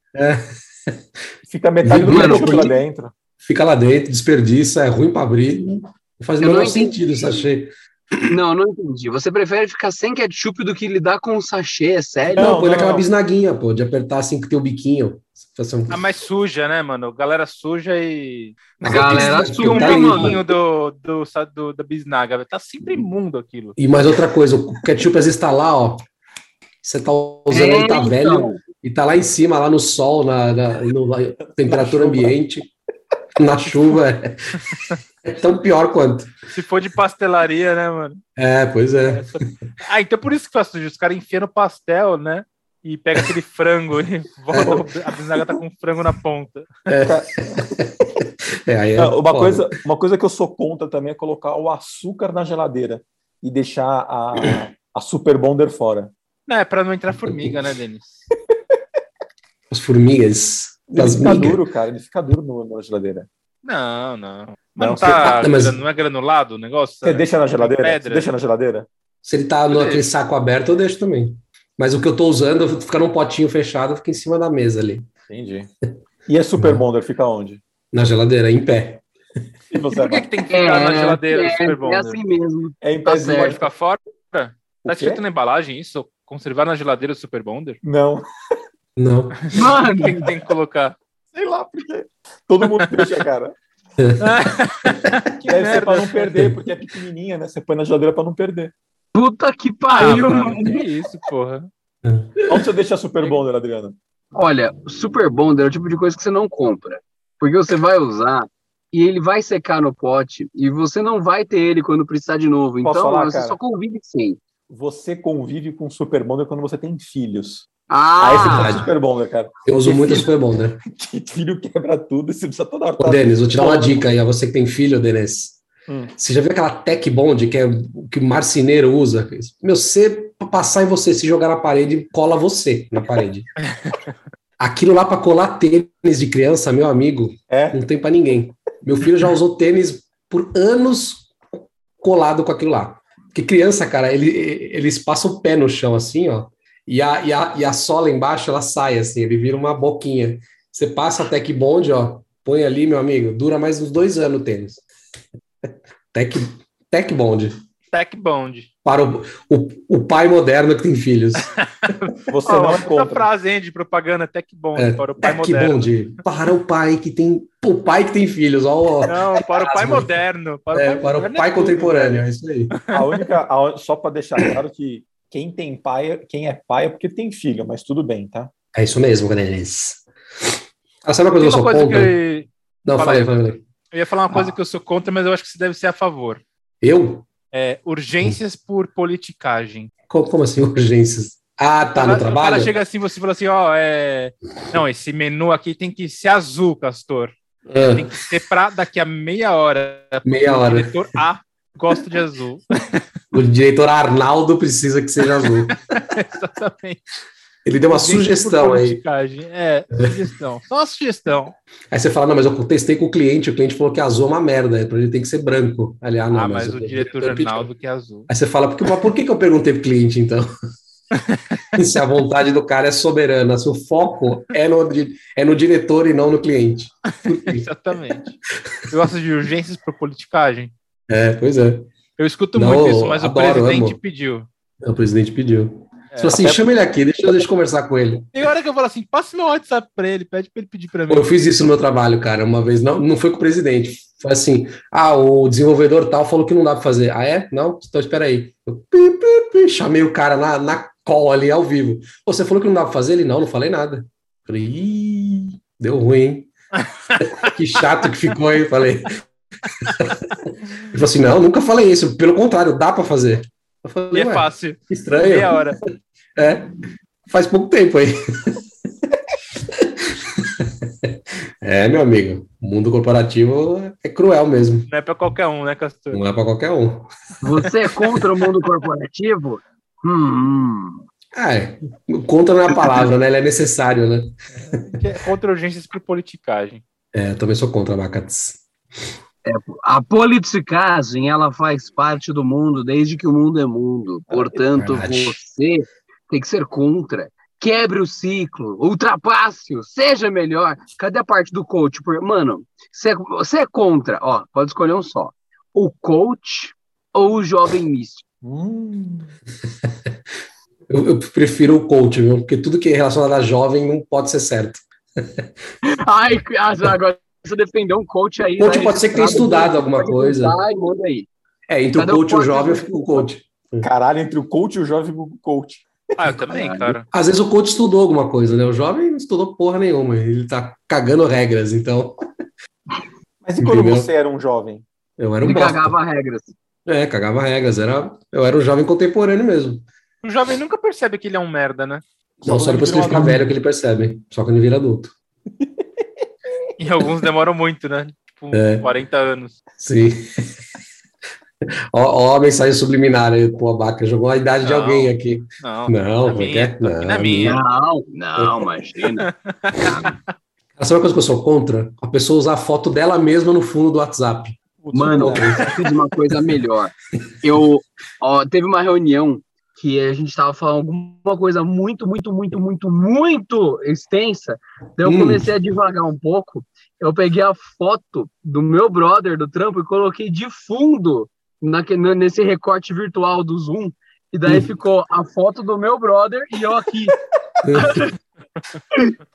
Fica metade do Mano, ketchup lá dentro. Fica lá dentro, desperdiça, é ruim pra abrir. Não faz o menor sentido o sachê. Não, não entendi. Você prefere ficar sem ketchup do que lidar com um sachê, é sério? Não, Não, põe não, naquela não. bisnaguinha, pô, de apertar assim com o teu biquinho. Um- Ah, mas suja, né, mano? Galera suja e. A galera suja, um tá mano. pouquinho do, do, do, da bisnaga. Tá sempre imundo aquilo. E mais outra coisa, o ketchup às vezes tá lá, ó. Você tá usando ele, tá É, velho, então. e tá lá em cima, lá no sol, na, na, na temperatura chuva. ambiente, <laughs> na chuva. É, <laughs> é tão pior quanto. Se for de pastelaria, né, mano? É, pois é. Ah, então por isso que faz sujo. Os caras enfiam no pastel, né? E pega aquele frango e <laughs> volta, a bisnaga tá com frango na ponta. É, aí é Não, uma, foda. coisa, uma coisa que eu sou contra também é colocar o açúcar na geladeira e deixar a, a Super Bonder fora. Não, é pra não entrar formiga, né, Denis? As formigas, Ele fica migas. duro, cara. Ele fica duro no- na geladeira. Não, não. Mas Não, não, você- tá. Ah, mas- Não é granulado o negócio? Você deixa na geladeira? pedra. Você deixa na geladeira? Se ele tá no aquele saco aberto, eu deixo também. Mas o que eu tô usando fica num potinho fechado, fica em cima da mesa ali, Entendi. E a Super Bonder fica onde? na geladeira, em pé. E você Por que, que tem que ficar na geladeira, é, Super é Bonder? assim mesmo. É em Tá pezinho. certo. Pode ficar fora? Tá escrito na embalagem isso? Conservar na geladeira o Super Bonder? Não. Não. <laughs> Mano, que tem que colocar? Sei lá por quê. Todo mundo deixa, cara. <laughs> que Deve ser pra merda. não perder, porque é pequenininha, né? Você põe na geladeira pra não perder. puta que Ah, pariu, mano, mano. que isso, porra. Onde você deixa Super Bonder, Adriano? Olha, o Super Bonder é o tipo de coisa que você não compra. Porque você vai usar e ele vai secar no pote e você não vai ter ele quando precisar de novo. Posso Então, falar, você cara? só convive sem. Você convive com Super Bonder quando você tem filhos. Ah, você faz Super Bonder, cara. Eu uso Esse- muito a Super Bonder. <laughs> Que filho quebra tudo e você precisa toda hora. Ô, tá- Denis, vou te dar uma dica aí, a você que tem filho, Denis. Hum. Você já viu aquela Tech Bond que é o que o marceneiro usa? Meu, você passar em você, se jogar na parede, cola você na parede. <laughs> Aquilo lá para colar tênis de criança, meu amigo, É? não tem para ninguém. Meu filho já usou tênis por anos colado com aquilo lá. Porque criança, cara, ele, eles passam o pé no chão assim, ó, e a, e, a, e a sola embaixo, ela sai assim, ele vira uma boquinha. Você passa a Tech Bond, ó, põe ali, meu amigo, dura mais uns dois anos o tênis. <laughs> Tech, Tech Bond. Tech Bond. Para o, o, o pai moderno que tem filhos. <laughs> Você Ó, não contra. frase, hein, de propaganda Tech Bond É, para o pai Tech moderno. Bond. Para o pai que tem. O pai que tem filhos, ó. ó. Não, para o pai moderno. Para É, o pai, para o moderno pai é tudo, contemporâneo, velho. é isso aí. A única, a- só para deixar claro que quem tem pai, quem é pai é porque tem filho, mas tudo bem, tá? É isso mesmo, Denis. Ah, sabe uma coisa que eu uma sou coisa contra? que Não, Fala falei, aí. falei. eu ia falar uma coisa Ah. que eu sou contra, mas eu acho que você deve ser a favor. Eu? É, urgências por politicagem. Co- Como, assim, <laughs> urgências? Ah, tá, no O trabalho? cara chega assim, você fala assim, ó, é... Não, esse menu aqui tem que ser azul, Castor. Ah, Tem que ser pra daqui a meia hora. Meia o hora. diretor A gosta de azul. <laughs> o diretor Arnaldo precisa que seja azul. <laughs> Exatamente. Ele deu uma sugestão aí. É, sugestão. Só uma sugestão. Aí você fala, não, mas eu testei com o cliente, o cliente falou que azul é uma merda, para ele tem que ser branco. Aliás, não, ah, mas, o diretor. Arnaldo que é azul. Aí você fala, por que, mas por que, que eu perguntei pro cliente, então? <laughs> se a vontade do cara é soberana, se o foco é no, é no diretor e não no cliente. Exatamente. Eu gosto de urgências por politicagem. É, pois é. Eu escuto Não, muito isso, mas adoro, o presidente amo. pediu. O presidente pediu. É, Falou assim, até- chama ele aqui, deixa, eu- deixa eu conversar com ele. Tem hora que eu falo assim, passa meu WhatsApp pra ele, pede pra ele pedir pra mim. Eu fiz isso no meu trabalho, cara, uma vez. Não, não foi com o presidente. Foi assim, ah, o desenvolvedor tal falou que não dá para fazer. Ah, é? Não? Então espera aí. Eu, pi, pi, pi, chamei o cara na, na call ali, ao vivo. Você falou que não dá para fazer? Ele, não, não falei nada. Falei, Ih, deu ruim, hein? <laughs> que chato que ficou, hein? Falei. Ele falou assim, não, nunca falei isso. Pelo contrário, dá para fazer. Eu E falei, é ué, fácil. estranho. Meia hora. É, faz pouco tempo aí. É, meu amigo, o mundo corporativo é cruel mesmo. Não é pra qualquer um, né, Castor? Não é para qualquer um. você é contra o mundo corporativo? Hum, Ah, é. Contra não é a palavra, né? Ele é necessário, né? Que é Contra urgências por politicagem. É, eu também sou contra, Macates. A politicagem, ela faz parte do mundo desde que o mundo é mundo. Portanto, Verdade. você tem que ser contra. Quebre o ciclo, ultrapasse-o, seja melhor. Cadê a parte do coach? Mano, você é, é contra, ó, pode escolher um só. O coach ou o jovem místico? Hum. <laughs> Eu, eu prefiro o coach, viu? Porque tudo que é relacionado a jovem não pode ser certo. <laughs> Ai, agora você defendeu um coach aí. Coach né, pode ser que tenha estudado alguma coisa. e manda aí. É, entre o coach e o jovem, eu fico com o coach. Caralho, entre o coach e o jovem o coach. Ah, eu também, cara. Às vezes o coach estudou alguma coisa, né? O jovem não estudou porra nenhuma. Ele tá cagando regras, então Mas e quando Entendeu? você era um jovem? eu era um Ele bosta. cagava regras. É, cagava regras. Era, eu era um jovem contemporâneo mesmo. O jovem nunca percebe que ele é um merda, né? Não só depois que ele fica velho que ele percebe. Só quando ele vira adulto. E alguns demoram muito, né? Tipo, É. 40 anos. Sim. ó, ó a mensagem subliminar aí, pô, Abaca. Jogou a idade de Não. alguém aqui. Não, Não, na como é que minha, é? Não, na minha. Não, não, imagina. Sabe uma coisa que eu sou contra? A pessoa usar a foto dela mesma no fundo do WhatsApp. Mano, eu fiz uma coisa melhor. Eu, ó, teve uma reunião que a gente tava falando alguma coisa muito, muito, muito, muito, muito extensa. Daí eu Hum. comecei a divagar um pouco. Eu peguei a foto do meu brother do trampo e coloquei de fundo naque- n- nesse recorte virtual do Zoom. E daí Hum. ficou a foto do meu brother e eu aqui. <laughs> <laughs>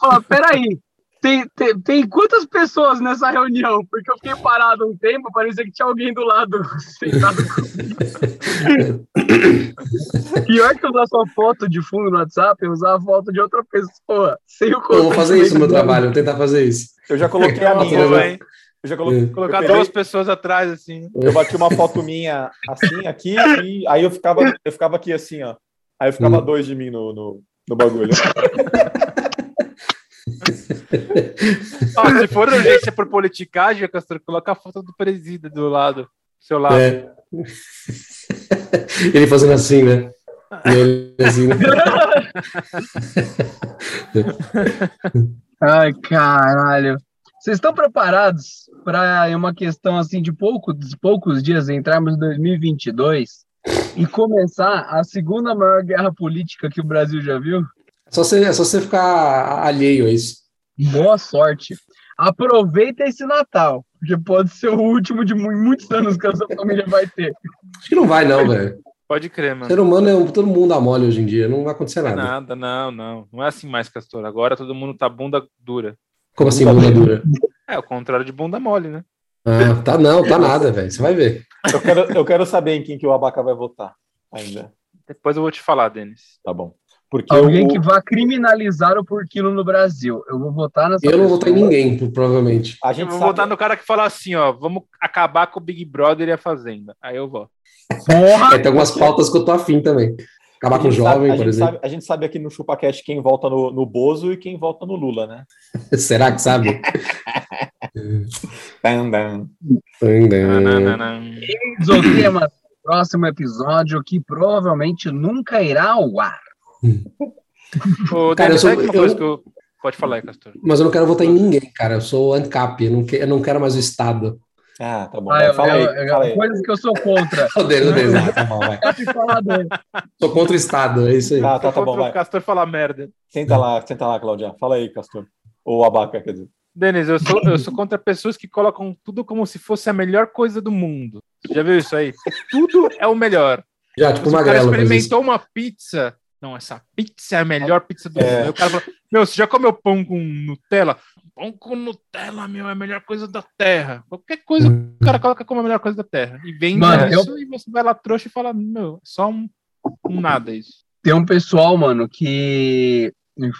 Fala, peraí, tem, tem, tem quantas pessoas nessa reunião? Porque eu fiquei parado um tempo, parecia que tinha alguém do lado <laughs> sentado comigo. <coughs> Pior que usar sua foto de fundo no WhatsApp, é usar a foto de outra pessoa, sem o Eu vou fazer isso no meu trabalho, vou tentar fazer isso. Eu já coloquei a minha. hein? Eu já coloquei. É. Colocar eu peguei- duas pessoas atrás, assim. Eu bati uma foto minha assim, aqui, e aí eu ficava, eu ficava aqui assim, ó. Aí eu ficava Hum. dois de mim no, no, no bagulho. <laughs> <laughs> Ó, se for urgência por politicagem, Castor, coloca a foto do presídio do lado. Do seu lado. É. Ele fazendo assim, né? Ele assim, né? <laughs> Ai, caralho. Vocês estão preparados para uma questão assim de poucos, poucos dias entrarmos em 2022 e começar a segunda maior guerra política que o Brasil já viu? É só você, é só você ficar alheio a isso. Boa sorte. Aproveita esse Natal, porque pode ser o último de mu- muitos anos que a sua família vai ter. Acho que não vai, não, velho. Pode crer, mano. Ser humano é um, todo mundo dá mole hoje em dia, não vai acontecer Não é nada. nada, não, não. Não é assim mais, Castor. Agora todo mundo tá bunda dura. Como assim, bunda dura? É, o contrário de bunda mole, né? Ah, tá não, tá nada, velho. Você vai ver. Eu quero, eu quero saber em quem que o Abaca vai votar ainda. Depois eu vou te falar, Denis. Tá bom. Porque Alguém o- que vá criminalizar o por quilo no Brasil. Eu vou votar nessa Eu não vou pessoa. votar em ninguém, provavelmente. a Eu gente vou sabe, votar no cara que fala assim, ó, vamos acabar com o Big Brother e a Fazenda. Aí eu voto. Porra! É, tem algumas pautas que eu tô afim também. Acabar com o sabe- jovem, a por exemplo. sabe- a gente sabe aqui no ChupaCast quem vota no, no Bozo e quem vota no Lula, né? <laughs> Será que sabe? Tan, tan. Nananana. Eis o tema do próximo episódio que provavelmente nunca irá ao ar. Ô, Cara, eu sou- eu- coisa que eu... Pode falar aí, Castor. Mas eu não quero votar em ninguém, cara. Eu sou ANCAP, eu não, que- eu não quero mais o Estado. Ah, tá bom. Ah, eu- fala aí, eu- fala aí. Coisas que eu sou contra. <laughs> Deus. Ah, tá bom, vai. Dele. Sou contra o Estado, é isso aí. Tá, tá, tá bom, vai. o Castor falar merda. Senta lá, senta lá, Claudia. Fala aí, Castor. Ou Abaca, quer dizer. Denis, eu sou, eu sou contra pessoas que colocam tudo como se fosse a melhor coisa do mundo. Já viu isso aí? Tudo é o melhor. Já, tipo, Se o cara Magrelo. experimentou uma pizza. Não, essa pizza é a melhor pizza do É. mundo. Aí o cara fala: Meu, você já comeu pão com Nutella? Pão com Nutella, meu, é a melhor coisa da terra. Qualquer coisa o cara coloca como a melhor coisa da terra. E vende Mano, isso e você vai lá trouxa e fala: Meu, é só um, um nada isso. Tem um pessoal, mano, que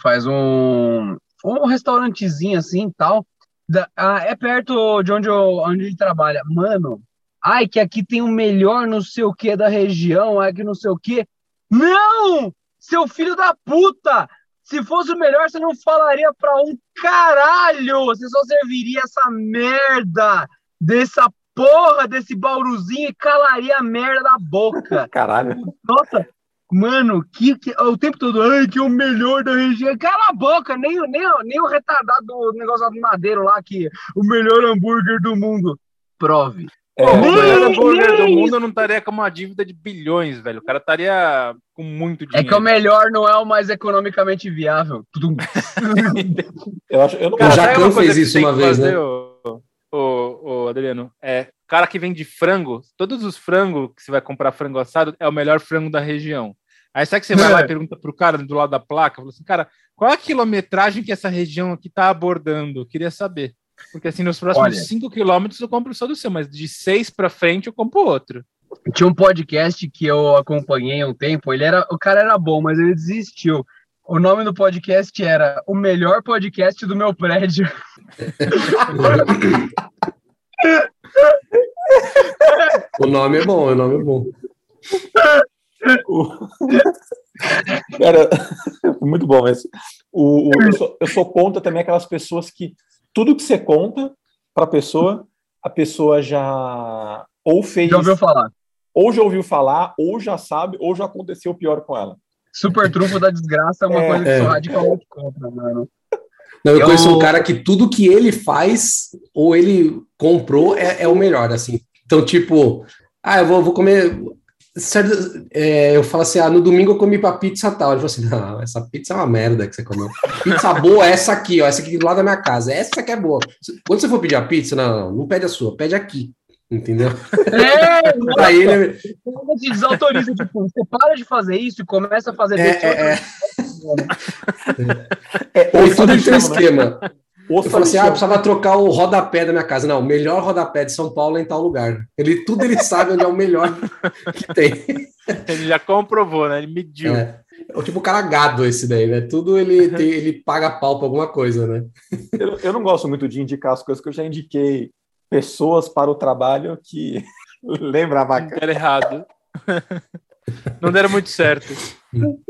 faz um, um restaurantezinho assim e tal. Da- ah, é perto de onde, eu, onde gente trabalha. Mano, ai, que aqui tem o melhor não sei o que da região, ai, que não sei o que. Não! Seu filho da puta! Se fosse o melhor, você não falaria pra um caralho! Você só serviria essa merda dessa porra desse bauruzinho e calaria a merda da boca. <laughs> Caralho. Nossa, Mano, que, que o tempo todo, ai, que é o melhor da região. Cala a boca, nem, o- nem, nem o retardado do negócio do Madeiro lá, que o melhor hambúrguer do mundo. Prove. É, o melhor hambúrguer do nem mundo não estaria com uma dívida de bilhões, velho. O cara estaria com muito É dinheiro. que o melhor não é o mais economicamente viável. <laughs> Eu, acho, eu não Cara, uma coisa fez que isso uma vez, fazer, né? Ô, ô, ô, Adriano, é, cara que vende frango, todos os frangos que você vai comprar frango assado é o melhor frango da região. Aí sabe que você vai lá e pergunta pro cara do lado da placa, fala assim, cara, qual é a quilometragem que essa região aqui tá abordando? Eu queria saber. Porque assim, nos próximos Olha. 5 quilômetros eu compro só do seu, mas de 6 para frente eu compro outro. Tinha um podcast que eu acompanhei há um tempo. Ele era, o cara era bom, mas ele desistiu. O nome do podcast era O Melhor Podcast do Meu Prédio. <laughs> O nome é bom, o nome é bom. <laughs> Cara, <laughs> muito bom esse. O, o- eu, sou, eu sou contra também aquelas pessoas que tudo que você conta para a pessoa, a pessoa já ou fez, Já ouviu falar? ou já ouviu falar, ou já sabe, ou já aconteceu pior com ela. Super trunfo da desgraça é uma É, coisa que é. sou radicalmente contra, mano. Não, eu, Eu- conheço um cara que tudo que ele faz ou ele comprou é, é o melhor, assim. Então, tipo, ah, eu vou, vou comer. Certo, é, eu falo assim, ah, no domingo eu comi pra pizza tal. Ele falou assim: não, essa pizza é uma merda que você comeu. Pizza boa é essa aqui, ó, essa aqui do lado da minha casa. Essa que é boa. Quando você for pedir a pizza, não, não, não pede a sua, pede aqui. Entendeu? É, Pra ele, desautoriza. Tipo, você para de fazer isso e começa a fazer é, desse é, é, É, ou tudo tem um né? esquema. O Eu falo assim, ah, eu precisava trocar o rodapé da minha casa. Não, o melhor rodapé de São Paulo é em tal lugar. Ele, tudo ele sabe onde é o melhor <laughs> que tem. Ele já comprovou, né? Ele mediu. É. É o tipo cara gado esse daí, né? Tudo ele, tem, ele paga pau pra alguma coisa, né? Eu, eu não gosto muito de indicar as coisas que eu já indiquei pessoas para o trabalho que <laughs> lembra a vaca. Era errado. Não deram muito certo.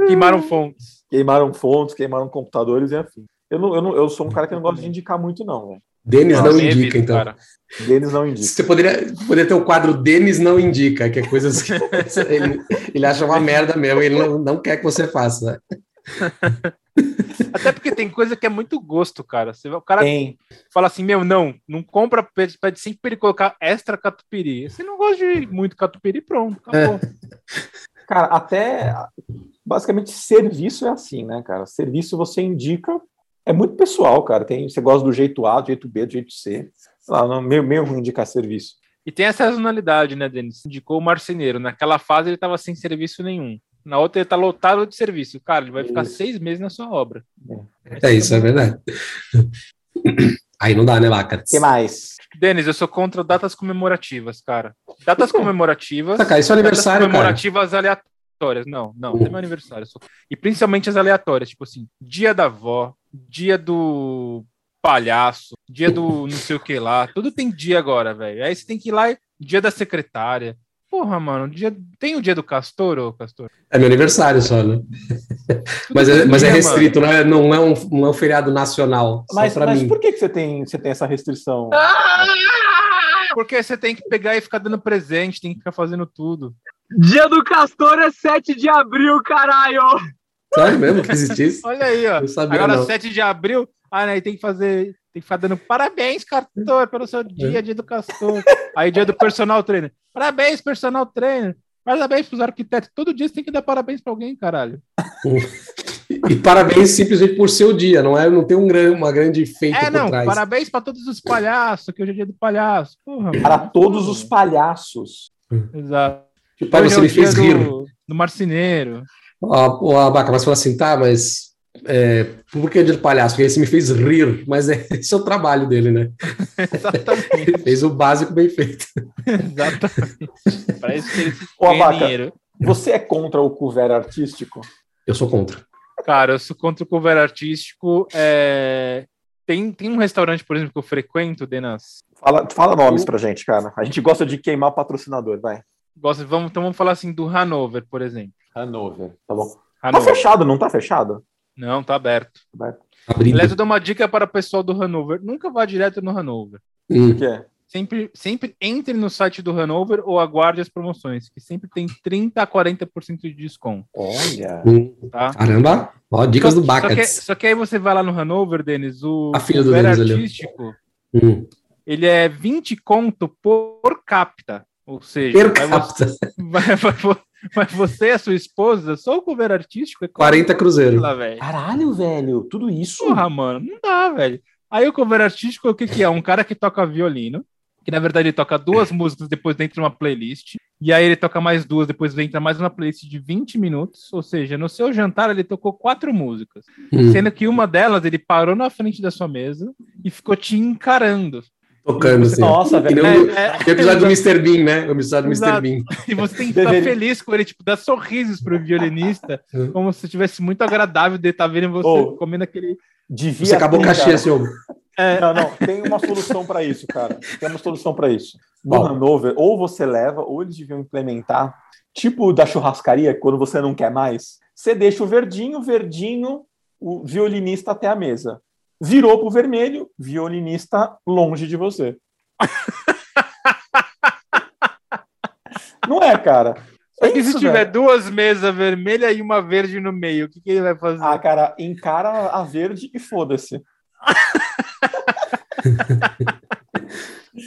Queimaram fontes. Queimaram fontes, queimaram computadores e afim. Eu, não, eu, não, eu sou um cara que não gosta de indicar muito, não. velho. Denis não Nossa, indica, evito, então. cara. Deles não indica. Você poderia, poderia ter o quadro Denis não indica, que é coisas que ele, ele acha uma merda mesmo, ele não, não quer que você faça. Até porque tem coisa que é muito gosto, cara. Você, o cara Tem. fala assim, meu, não, não compra, pede, pede sempre pra ele colocar extra catupiry. Você não gosta de muito catupiry, pronto, acabou. Cara, até basicamente serviço é assim, né, cara? Serviço você indica, é muito pessoal, cara. Tem, você gosta do jeito A, do jeito B, do jeito C. Sei lá, não, meio, meio ruim indicar serviço. E tem essa sazonalidade, né, Denis? Indicou o marceneiro. Naquela fase ele tava sem serviço nenhum. Na outra ele tá lotado de serviço. Cara, ele vai ficar Isso. seis meses na sua obra. É isso, é verdade. Aí não dá, né, Vaca? O que mais? Denis, eu sou contra datas comemorativas, cara. Datas comemorativas. Tá, cara, isso é aniversário, datas cara. comemorativas aleatórias. Não, não, não é meu aniversário. sou- E principalmente as aleatórias, tipo assim, dia da avó, dia do palhaço, dia do não sei o que lá. Tudo tem dia agora, velho. Aí você tem que ir lá, e- dia da secretária. Porra, mano, dia... tem o dia do Castor, ô Castor? É meu aniversário só, né? Mas é, mas é restrito, não é, não, é um, não é um feriado nacional. Só Mas, pra mas mim. por que, que você, tem, você tem essa restrição? Porque você tem que pegar e ficar dando presente, tem que ficar fazendo tudo. Dia do Castor é 7 de abril, caralho! Sério mesmo que existe isso? <laughs> Olha aí, ó. Agora, não. 7 de abril, ah, né, tem que fazer, tem que ficar dando parabéns, Castor, pelo seu dia, dia do Castor. Aí, dia do personal trainer. Parabéns, personal trainer. Parabéns pros arquitetos. Todo dia você tem que dar parabéns pra alguém, caralho. <laughs> E parabéns simplesmente por seu dia, não é? Não tem um gran, uma grande feita É, por não, trás. parabéns pra todos os palhaços, que hoje é dia do palhaço. Porra, Para mano. todos os palhaços. Exato. Pai, Hoje você é o me fez dia rir. do marceneiro. Ó, ó, Abaca, mas fala assim, tá, mas é, por que do palhaço? Porque você me fez rir, mas é, <laughs> esse é o trabalho dele, né? <laughs> Exatamente. Ele fez o básico bem feito. Exatamente. Isso que ele Ô, Abaca. dinheiro. Você é contra o couvert artístico? Eu sou contra. Cara, eu sou contra o cover artístico. é, Tem, tem um restaurante, por exemplo, que eu frequento, Denas. Fala, fala nomes pra gente, cara. A gente gosta de queimar patrocinador, vai. Gosto, vamos, então vamos falar assim do Hanover, por exemplo. Hanover, tá bom. Tá Hanover. fechado, não tá fechado? Não, tá aberto. Abrindo. Aliás, eu dou uma dica para o pessoal do Hanover. Nunca vá direto no Hanover. Hum. O que é? sempre, sempre entre no site do Hanover ou aguarde as promoções, que sempre tem 30 a 40% de desconto, Olha. Hum, tá? Caramba, ó, dicas só, do só que, só que aí você vai lá no Hanover, Denis, o A filha do Denis artístico, Hum, ele é 20 conto por capta. Ou seja, per vai capita, você, <laughs> vai, vai vai você e a sua esposa, só o cover artístico é 40 cruzeiro. lá, velho. Caralho, velho. Tudo isso? Porra, mano, não dá, velho. Aí o cover artístico, o que que é? Um cara que toca violino, que na verdade ele toca duas <laughs> músicas depois dentro de uma playlist, e aí ele toca mais duas, depois entra mais uma playlist de 20 minutos, ou seja, no seu jantar ele tocou quatro músicas, Hum, sendo que uma delas ele parou na frente da sua mesa e ficou te encarando. Tocando assim. ó. Nossa, velho. nem o- É, é, que episódio do Mr. Bean, né? O episódio do Mr. Bean. E você tem que <laughs> estar feliz com ele, tipo, dar sorrisos pro violinista, como se tivesse muito agradável de estar vendo você Oh. comendo aquele. Devia Você acabou o cachê, assim, ó. É, Não, não, tem uma solução para isso, cara. Tem uma solução para isso. No? Hanover, ou você leva, ou eles deviam implementar, tipo da churrascaria, quando você não quer mais, você deixa o verdinho, verdinho, o violinista até a mesa. Virou pro vermelho, violinista longe de você. <laughs> não é, cara? Só que É se isso, tiver velho. duas mesas vermelhas e uma verde no meio, o que, que ele vai fazer? Ah, cara, encara a verde e foda-se. <laughs>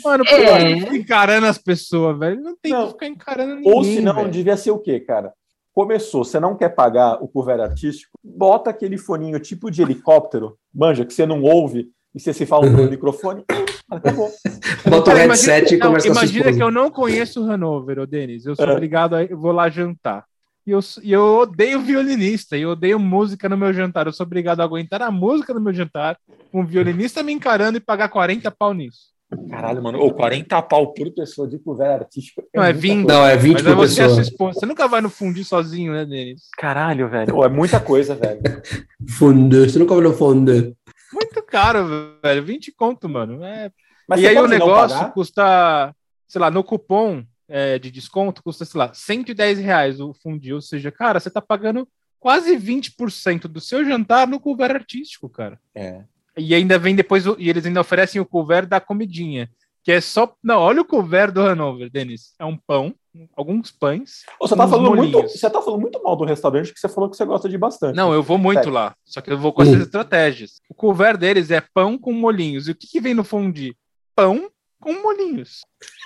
Mano, por É. encarando as pessoas, velho? Não tem Não. que ficar encarando ninguém. Ou se não, devia ser o quê, cara? Começou, você não quer pagar o cover artístico, bota aquele foninho tipo de helicóptero, manja, que você não ouve, e você se fala no Uhum. microfone, acabou. <laughs> Bota o headset e não, conversa com a sua Imagina que eu não conheço o Hanover, ô Denis. Eu sou É. obrigado a eu vou lá jantar. E eu, e eu odeio violinista, e eu odeio música no meu jantar. Eu sou obrigado a aguentar a música no meu jantar, com um violinista me encarando e pagar 40 pau nisso. Caralho, mano, ou 40 pau por pessoa de cover artístico. Não, é muita 20. coisa. Não, é 20 Mas por você é pessoa. esposa. Você nunca vai no fundir sozinho, né, Denis? Caralho, velho. Ou é muita coisa, velho. <laughs> Fundo. Você nunca vai no fundo. Muito caro, velho. 20 conto, mano. É Mas e você aí o negócio custa, sei lá, no cupom é, de desconto, custa, sei lá, 110 reais o fundi. Ou seja, cara, você tá pagando quase 20% do seu jantar no couvert artístico, cara. É. E ainda vem depois, e eles ainda oferecem o couvert da comidinha, que é só. Não, olha o couvert do Hanover, Denis. É um pão, alguns pães. Ô, Você tá, falando muito, molhinhos. você tá falando muito mal do restaurante que você falou que você gosta de bastante. Não, eu vou muito Sério. lá, só que eu vou com essas estratégias. O couvert deles é pão com molhinhos. E o que, que vem no fundi? Pão com molhinhos.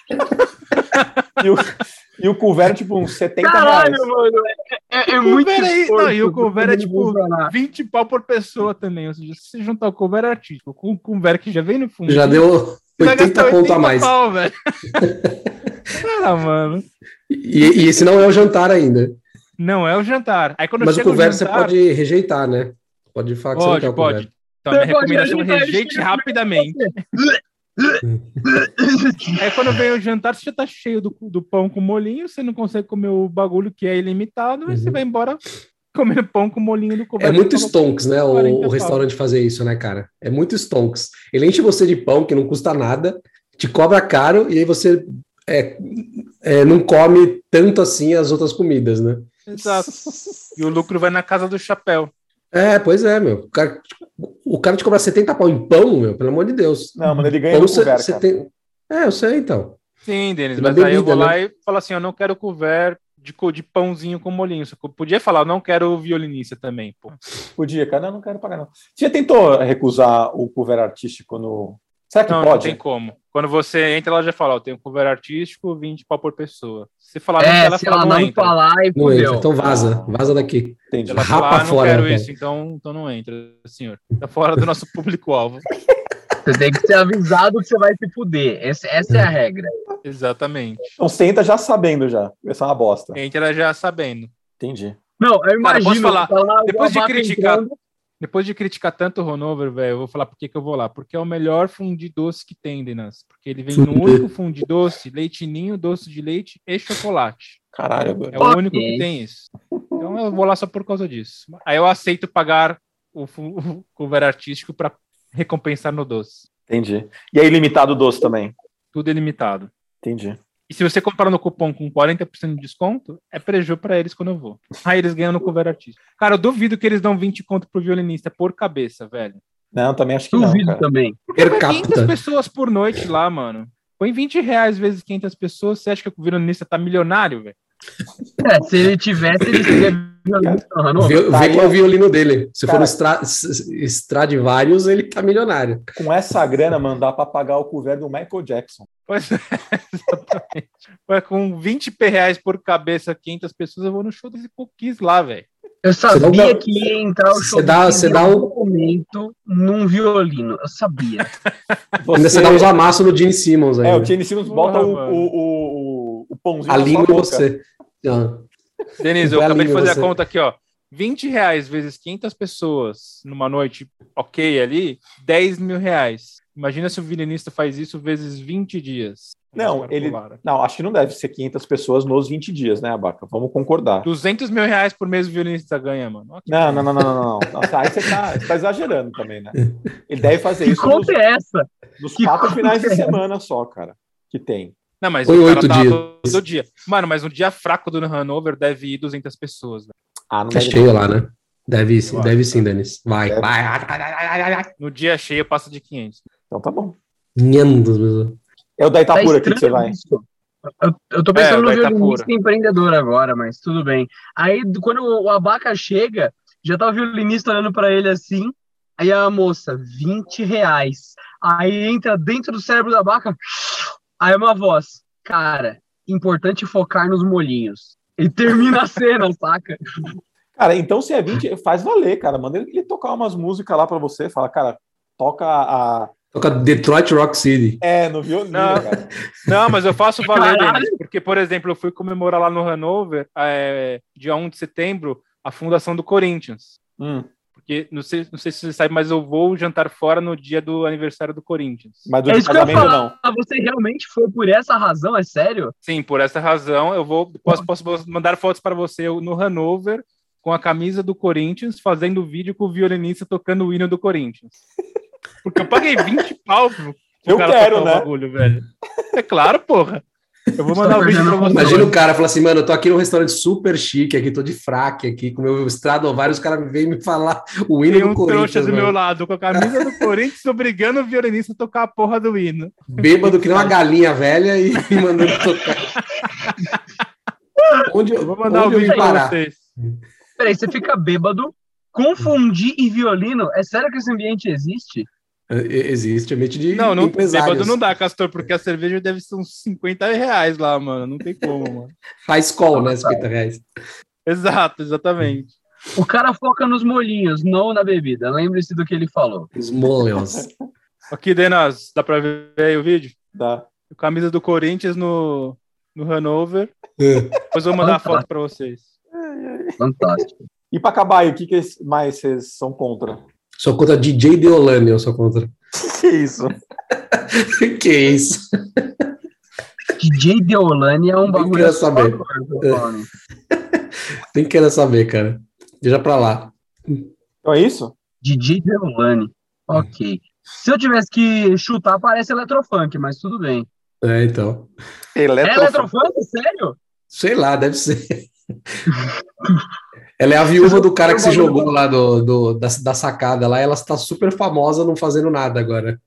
<laughs> E o, e o couvert, tipo, uns 70 Caralho, reais. mano. É, é, é O muito couvert aí- não, e o couvert é, tipo, funcionar. 20 pau por pessoa também. Ou seja, se você juntar o couvert artístico com o couvert que já vem no fundi, Já deu você vai 80 gastar conto a mais. pau, velho. Cara, <laughs> mano. E, e esse não é o jantar ainda. Não é o jantar. Aí quando Mas o couvert você jantar, pode rejeitar, né? Pode falar que você não Pode, quer o pode. couvert. Então, minha Você pode recomendação é rejeite rapidamente. <laughs> Aí quando vem o jantar, você já tá cheio do, do pão com molhinho, você não consegue comer o bagulho que é ilimitado, e você Uhum. vai embora comendo pão com molhinho do. É muito stonks, né? 40 O, o restaurante fazer isso, né, cara? É muito stonks. Ele enche você de pão que não custa nada, te cobra caro e aí você é, é, não come tanto assim as outras comidas, né? Exato. E o lucro vai na casa do chapéu. É, pois é, meu. O cara, o cara te cobra 70 pau em pão, meu, pelo amor de Deus. Não, mano, ele ganha Pão no você couvert, você cara. tem. É, eu sei então. Sim, Denis, mas aí eu bebida, vou lá né? e falo assim, eu não quero couvert de, de pãozinho com que eu podia falar, eu não quero violinista também, pô. Podia, cara. Não, não quero pagar, não. Você já tentou recusar o cover artístico no. Será que Não, não pode? tem como. Quando você entra, ela já fala, ó, tem um couvert artístico, 20 pau por pessoa. Se falar não, É, ela se fala, ela não não entra. falar, e Não entra. Então vaza. Vaza daqui. Entendi. Ela Rapa fala, ah, não fora, quero cara. isso, então, então não entra, senhor. Tá fora do nosso público-alvo. <laughs> Você tem que ser avisado que você vai se fuder. Essa, essa é a regra. Exatamente. Então você entra já sabendo já. Isso é uma bosta. Entra já sabendo. Entendi. Não, eu imagino. posso falar? tá lá, Depois de criticar- entrando, Depois de criticar tanto o Ronover, velho, eu vou falar por que eu vou lá. Porque é o melhor fundi doce que tem, Denas. Porque ele vem no único fundi doce, leitinho, doce de leite e chocolate. Caralho, É velho. o Ok. único que tem isso. Então eu vou lá só por causa disso. Aí eu aceito pagar o, o cover artístico para recompensar no doce. Entendi. E aí, limitado doce também. Tudo é limitado. Entendi. E se você comprar no cupom com 40% de desconto, é preju para eles quando eu vou. Aí eles ganham no cover artístico. Cara, eu duvido que eles dão 20 conto pro violinista por cabeça, velho. Não, também acho que não, Duvido também. Per Vai 500 capita. pessoas por noite lá, mano. Põe 20 reais vezes 500 pessoas, você acha que o violinista tá milionário, velho? É, se ele tivesse, ele seria Hanover. Vê, Tá vê qual é o violino dele. Se for Cara. um Stra- Stradivarius, ele tá milionário. Com essa grana, mano, dá pra pagar o couvert do Michael Jackson. Pois é, <laughs> exatamente. Ué, com 20 reais por cabeça, 500 pessoas, eu vou no show desse Cookies lá, velho. Eu Você sabia dá- que ia entrar o você show dá- do você dá um- algum momento num violino. Eu sabia. <laughs> Ainda você dá uns amassos no Gene Simmons aí. É, o? Gene Simmons Porra, bota o, mano. o, o, o pãozinho A língua em boca. você. Ah. Denise, eu acabei de fazer você. a conta aqui, ó. 20 reais vezes 500 pessoas numa noite ok ali, 10 mil reais. Imagina se o violinista faz isso vezes 20 dias. Não, ele-. Não, acho que não deve ser 500 pessoas nos 20 dias, né, Abaca? Vamos concordar. 200 mil reais por mês o violinista ganha, mano. Não, não, não, não, não, não. Nossa, aí você tá, você tá exagerando também, né? Ele deve fazer Que isso nos, conta é essa? nos que quatro finais de é essa? semana só, cara, que tem. Não, mas Foi o cara oito tá dias. todo dia. Mano, mas um dia fraco do Hanover deve ir 200 pessoas. velho. Ah, não Tá deve cheio lá, né? Deve sim, deve sim, Denis. Vai, Deve. vai. No dia cheio passa de 500. Então tá bom. Nhandos, meu. É o da Tá Itapura aqui que você vai. isso. Eu, eu tô É, pensando o no violinista empreendedor agora, mas tudo bem. Aí, do- quando o Abaca chega, já tá o violinista olhando pra ele assim, aí a moça, 20 reais. Aí entra dentro do cérebro da Abaca, aí uma voz, cara, importante focar nos molhinhos. E termina a cena, <laughs> saca? Cara, então se é 20, faz valer, cara. Manda ele tocar umas músicas lá pra você. Fala, cara, toca a. Toca Detroit Rock City. É, no violino, Não. cara. Não, mas eu faço valer. Denis, porque, por exemplo, eu fui comemorar lá no Hanover, é, dia 1 de setembro, a fundação do Corinthians. Hum, Porque, não sei, não sei se você sabe, mas eu vou jantar fora no dia do aniversário do Corinthians. mas do É isso que eu ia casamento falar. não. Ah, Você realmente foi por essa razão? É sério? Sim, por essa razão, eu vou posso, posso mandar fotos para você no Hanover com a camisa do Corinthians, fazendo vídeo com o violinista tocando o hino do Corinthians. Porque eu paguei 20 pau pro, Eu cara quero, tocar né? o bagulho, velho. É claro, porra. Eu vou Você mandar tá o vídeo pra você. Imagina o cara falar assim, mano, eu tô aqui num restaurante super chique aqui, tô de fraque aqui, com meu Stradivarius, os caras vêm me falar o hino Tem um do trouxa Corinthians, do meu mano. lado com a camisa do Corinthians obrigando o violinista a tocar a porra do hino. Bêbado que nem uma galinha velha e me <laughs> mandando tocar. Onde, Eu vou mandar onde o vídeo pra vocês. Peraí, você fica bêbado, confundir e violino? É sério que esse ambiente existe? É, Existe ambiente de Não, não, bêbado não dá, Castor, porque a cerveja deve ser uns 50 reais lá, mano. Não tem como, mano. High school, né? 50 reais. Exato, exatamente. O cara foca nos molhinhos, não na bebida. Lembre-se do que ele falou. Os moleons. Aqui, Denas, dá pra ver aí o vídeo? Dá. Camisa do Corinthians no, no Hanover. É. Depois eu vou mandar a foto pra vocês. Fantástico. E pra acabar aí, o que, que mais vocês são contra? Sou contra DJ Deolane, eu sou contra. <laughs> Que isso? <laughs> que isso? DJ Deolane é um Nem bagulho quero saber. assustador, tô falando. <laughs> Nem quero saber, cara. Deixa pra lá. Então é isso? DJ Deolane. Ok. Se eu tivesse que chutar, parece eletrofunk, mas tudo bem. É, então. É eletrofunk? Sério? Sei lá, deve ser. Ela é a viúva do cara que se jogou lá do, do- da, da sacada lá. Ela está super famosa não fazendo nada agora.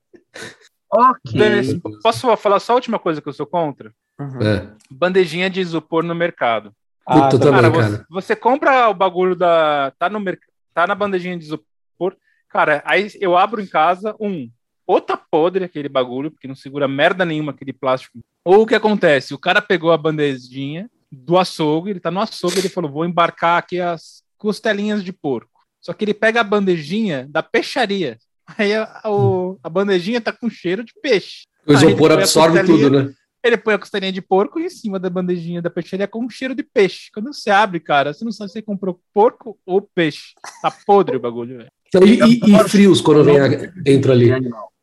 Ok. Denis, posso falar só a última coisa que eu sou contra? Uhum. É. Bandejinha de isopor no mercado. Ah, Puta, tá. também, Cara, cara. você, você compra o bagulho da. Tá, no merc... tá na bandejinha de isopor. Cara, aí eu abro em casa, um, ou tá podre aquele bagulho, porque não segura merda nenhuma aquele plástico. Ou o que acontece? O cara pegou a bandejinha do açougue, ele tá no açougue, ele falou: vou embarcar aqui as costelinhas de porco. Só que ele pega a bandejinha da peixaria. Aí a, o- a bandejinha tá com cheiro de peixe. O isopor põe a absorve tudo, né? Ele põe a costelinha de porco em cima da bandejinha da peixaria com um cheiro de peixe. Quando você abre, cara, você não sabe se você comprou porco ou peixe. Tá podre o bagulho, velho. E, e- e frios quando vem a- entra ali.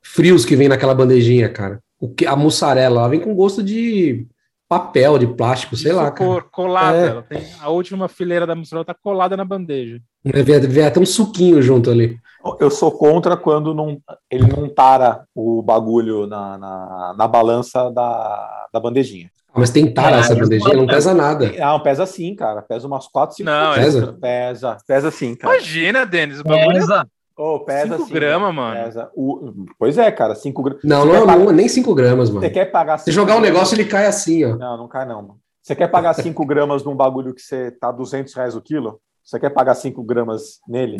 Frios que vem naquela bandejinha, cara. O que, a mussarela, ela vem com gosto de papel, de plástico, sei lá, cara. Colada. É. Ela tem, a última fileira da mussarela tá colada na bandeja. Vem, vem até um suquinho junto ali. Eu sou contra quando não, ele não tara o bagulho na, na, na balança da, da bandejinha. Ah, Mas tem tara É, essa bandejinha, não pesa nada. Não, pesa sim, cara. Pesa umas 4, 5 Não, é- Pesa, pesa sim, cara. Imagina, Denis, o bagulho. Pesa. Ô, pesa 5 assim, gramas, mano. Pesa. O... Pois é, cara, 5 gramas. Não, não, pagar- não, nem 5 gramas, mano. Você quer pagar Se jogar um negócio, ele cai assim, ó. Não, não cai não, mano. Você quer pagar 5 gramas num bagulho que você tá 200 reais o quilo? Você quer pagar 5 gramas nele?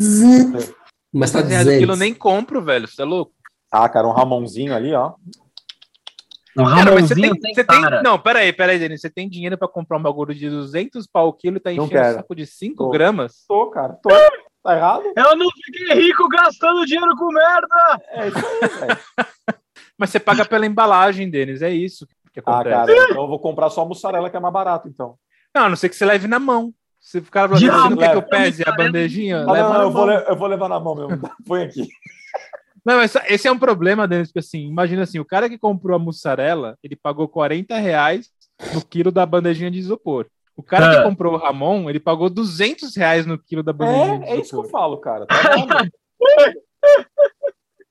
Mas tá Mas reais o quilo 200. nem compro, velho. Você é louco? Ah, cara, um Ramonzinho ali, ó. Um Cara, mas você tem, você tem. Não, peraí, peraí, Denis. Você tem dinheiro pra comprar um bagulho de 200 pau o quilo e tá enchendo o quero. saco de 5 Tô. gramas? Tô, cara, tô. Tá errado? Eu não fiquei rico gastando dinheiro com merda! É isso aí, velho. <laughs> Mas você paga pela embalagem, Denis. É isso que Ah, acontece. cara, então eu vou comprar só a mussarela que é mais barato, então. Não, a não ser que você leve na mão. Se o cara você não quer que eu pese a bandejinha? Ah, leva não, na eu vou, eu vou levar na mão mesmo. <laughs> Põe aqui. Não, mas esse é um problema, Denis, porque assim, imagina assim, o cara que comprou a mussarela, ele pagou 40 reais no quilo da bandejinha de isopor. O cara Ah. que comprou o Ramon, ele pagou 200 reais no quilo da bandejinha de É, é isso que eu falo, cara. Tá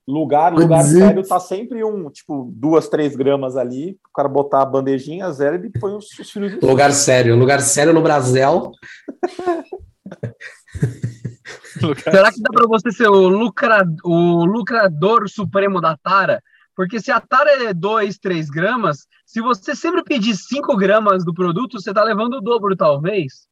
lugar, lugar Dizer- sério tá sempre um, tipo, duas, três gramas ali. O cara botar a bandejinha zero e põe os, os Lugar sério, lugar sério no Brasil. <laughs> Lugar- Será que dá pra você ser o, lucra, o lucrador supremo da Tara? Porque se a Tara é 2, 3 gramas, se você sempre pedir 5 gramas do produto, você tá levando o dobro, talvez.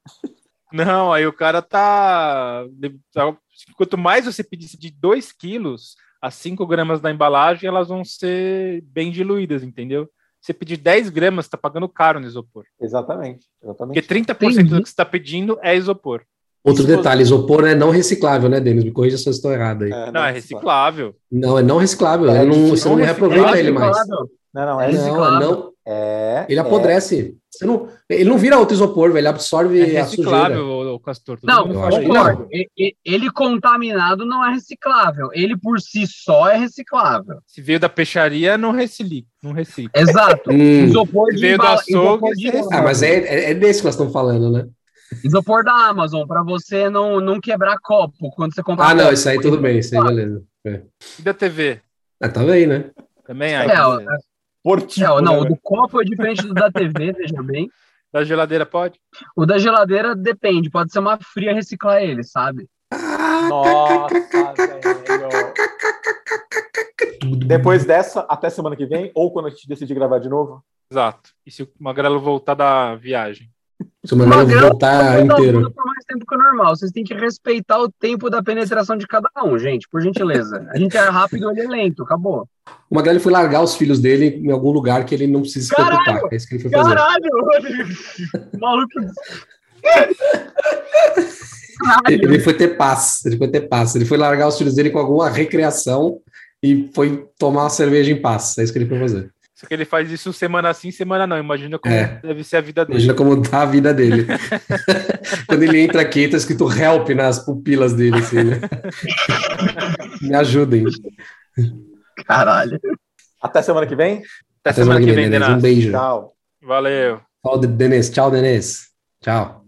Não, aí o cara tá... tá- Quanto mais você pedisse de 2 quilos, as 5 gramas da embalagem, elas vão ser bem diluídas, entendeu? Você pedir 10 gramas, você tá pagando caro no isopor. Exatamente. exatamente. Porque 30% Entendi. do que você tá pedindo é isopor. Outro Isso- detalhe, isopor é não reciclável, né, Denis? Me corrija se eu estou errado aí. É, Não, é reciclável. Não, é não reciclável. É não, você não não reaproveita reciclável. ele mais. Reciclável. Não, não, é, É Não, reciclável. não. é. Ele é- apodrece. Você não, ele não vira outro isopor, velho. Ele absorve É a sujeira. reciclável, o, o Castor. Não, e- Ele contaminado não é reciclável. Ele por si só é reciclável. Se veio da peixaria, não recicla. Não recicla. Exato. Hum. Isopor de Veio do açougue, isopor de- você Ah, mas é, é, é desse que nós estamos falando, né? Isopor da Amazon, para você não, não quebrar copo quando você comprar Ah, não, copo. isso aí tudo bem, isso aí beleza. É. E da TV? Ah, tá bem, né? Também aí. É, Portico, É, não, né, o do copo é diferente do da TV, <laughs> veja bem. Da geladeira pode? O da geladeira depende, pode ser uma fria reciclar ele, sabe? Nossa, velho. Depois dessa, até semana que vem, ou quando a gente decidir gravar de novo. Exato. E se o Magrelo voltar da viagem? Se o Magrelo voltar inteiro. por mais tempo que o normal. Vocês têm que respeitar o tempo da penetração de cada um, gente, por gentileza. A gente é rápido, ele é lento, acabou. O Magrelo foi largar os filhos dele em algum lugar que ele não precisa se Caralho! preocupar. É isso que ele foi fazer. Caralho! <laughs> Maluco. Ele Caralho! foi ter paz. Ele foi ter paz. Ele foi largar os filhos dele com alguma recreação e foi tomar uma cerveja em paz. É isso que ele foi fazer. Só que ele faz isso semana sim, semana não. Imagina como É. deve ser a vida dele. Imagina como tá a vida dele. <laughs> Quando ele entra aqui, tá escrito help nas pupilas dele, assim, né? <laughs> Me ajudem. Caralho. Até semana que vem. Até semana que vem, Denis. Um beijo. Tchau. Valeu. Tchau, Denis. Tchau, Denis. Tchau.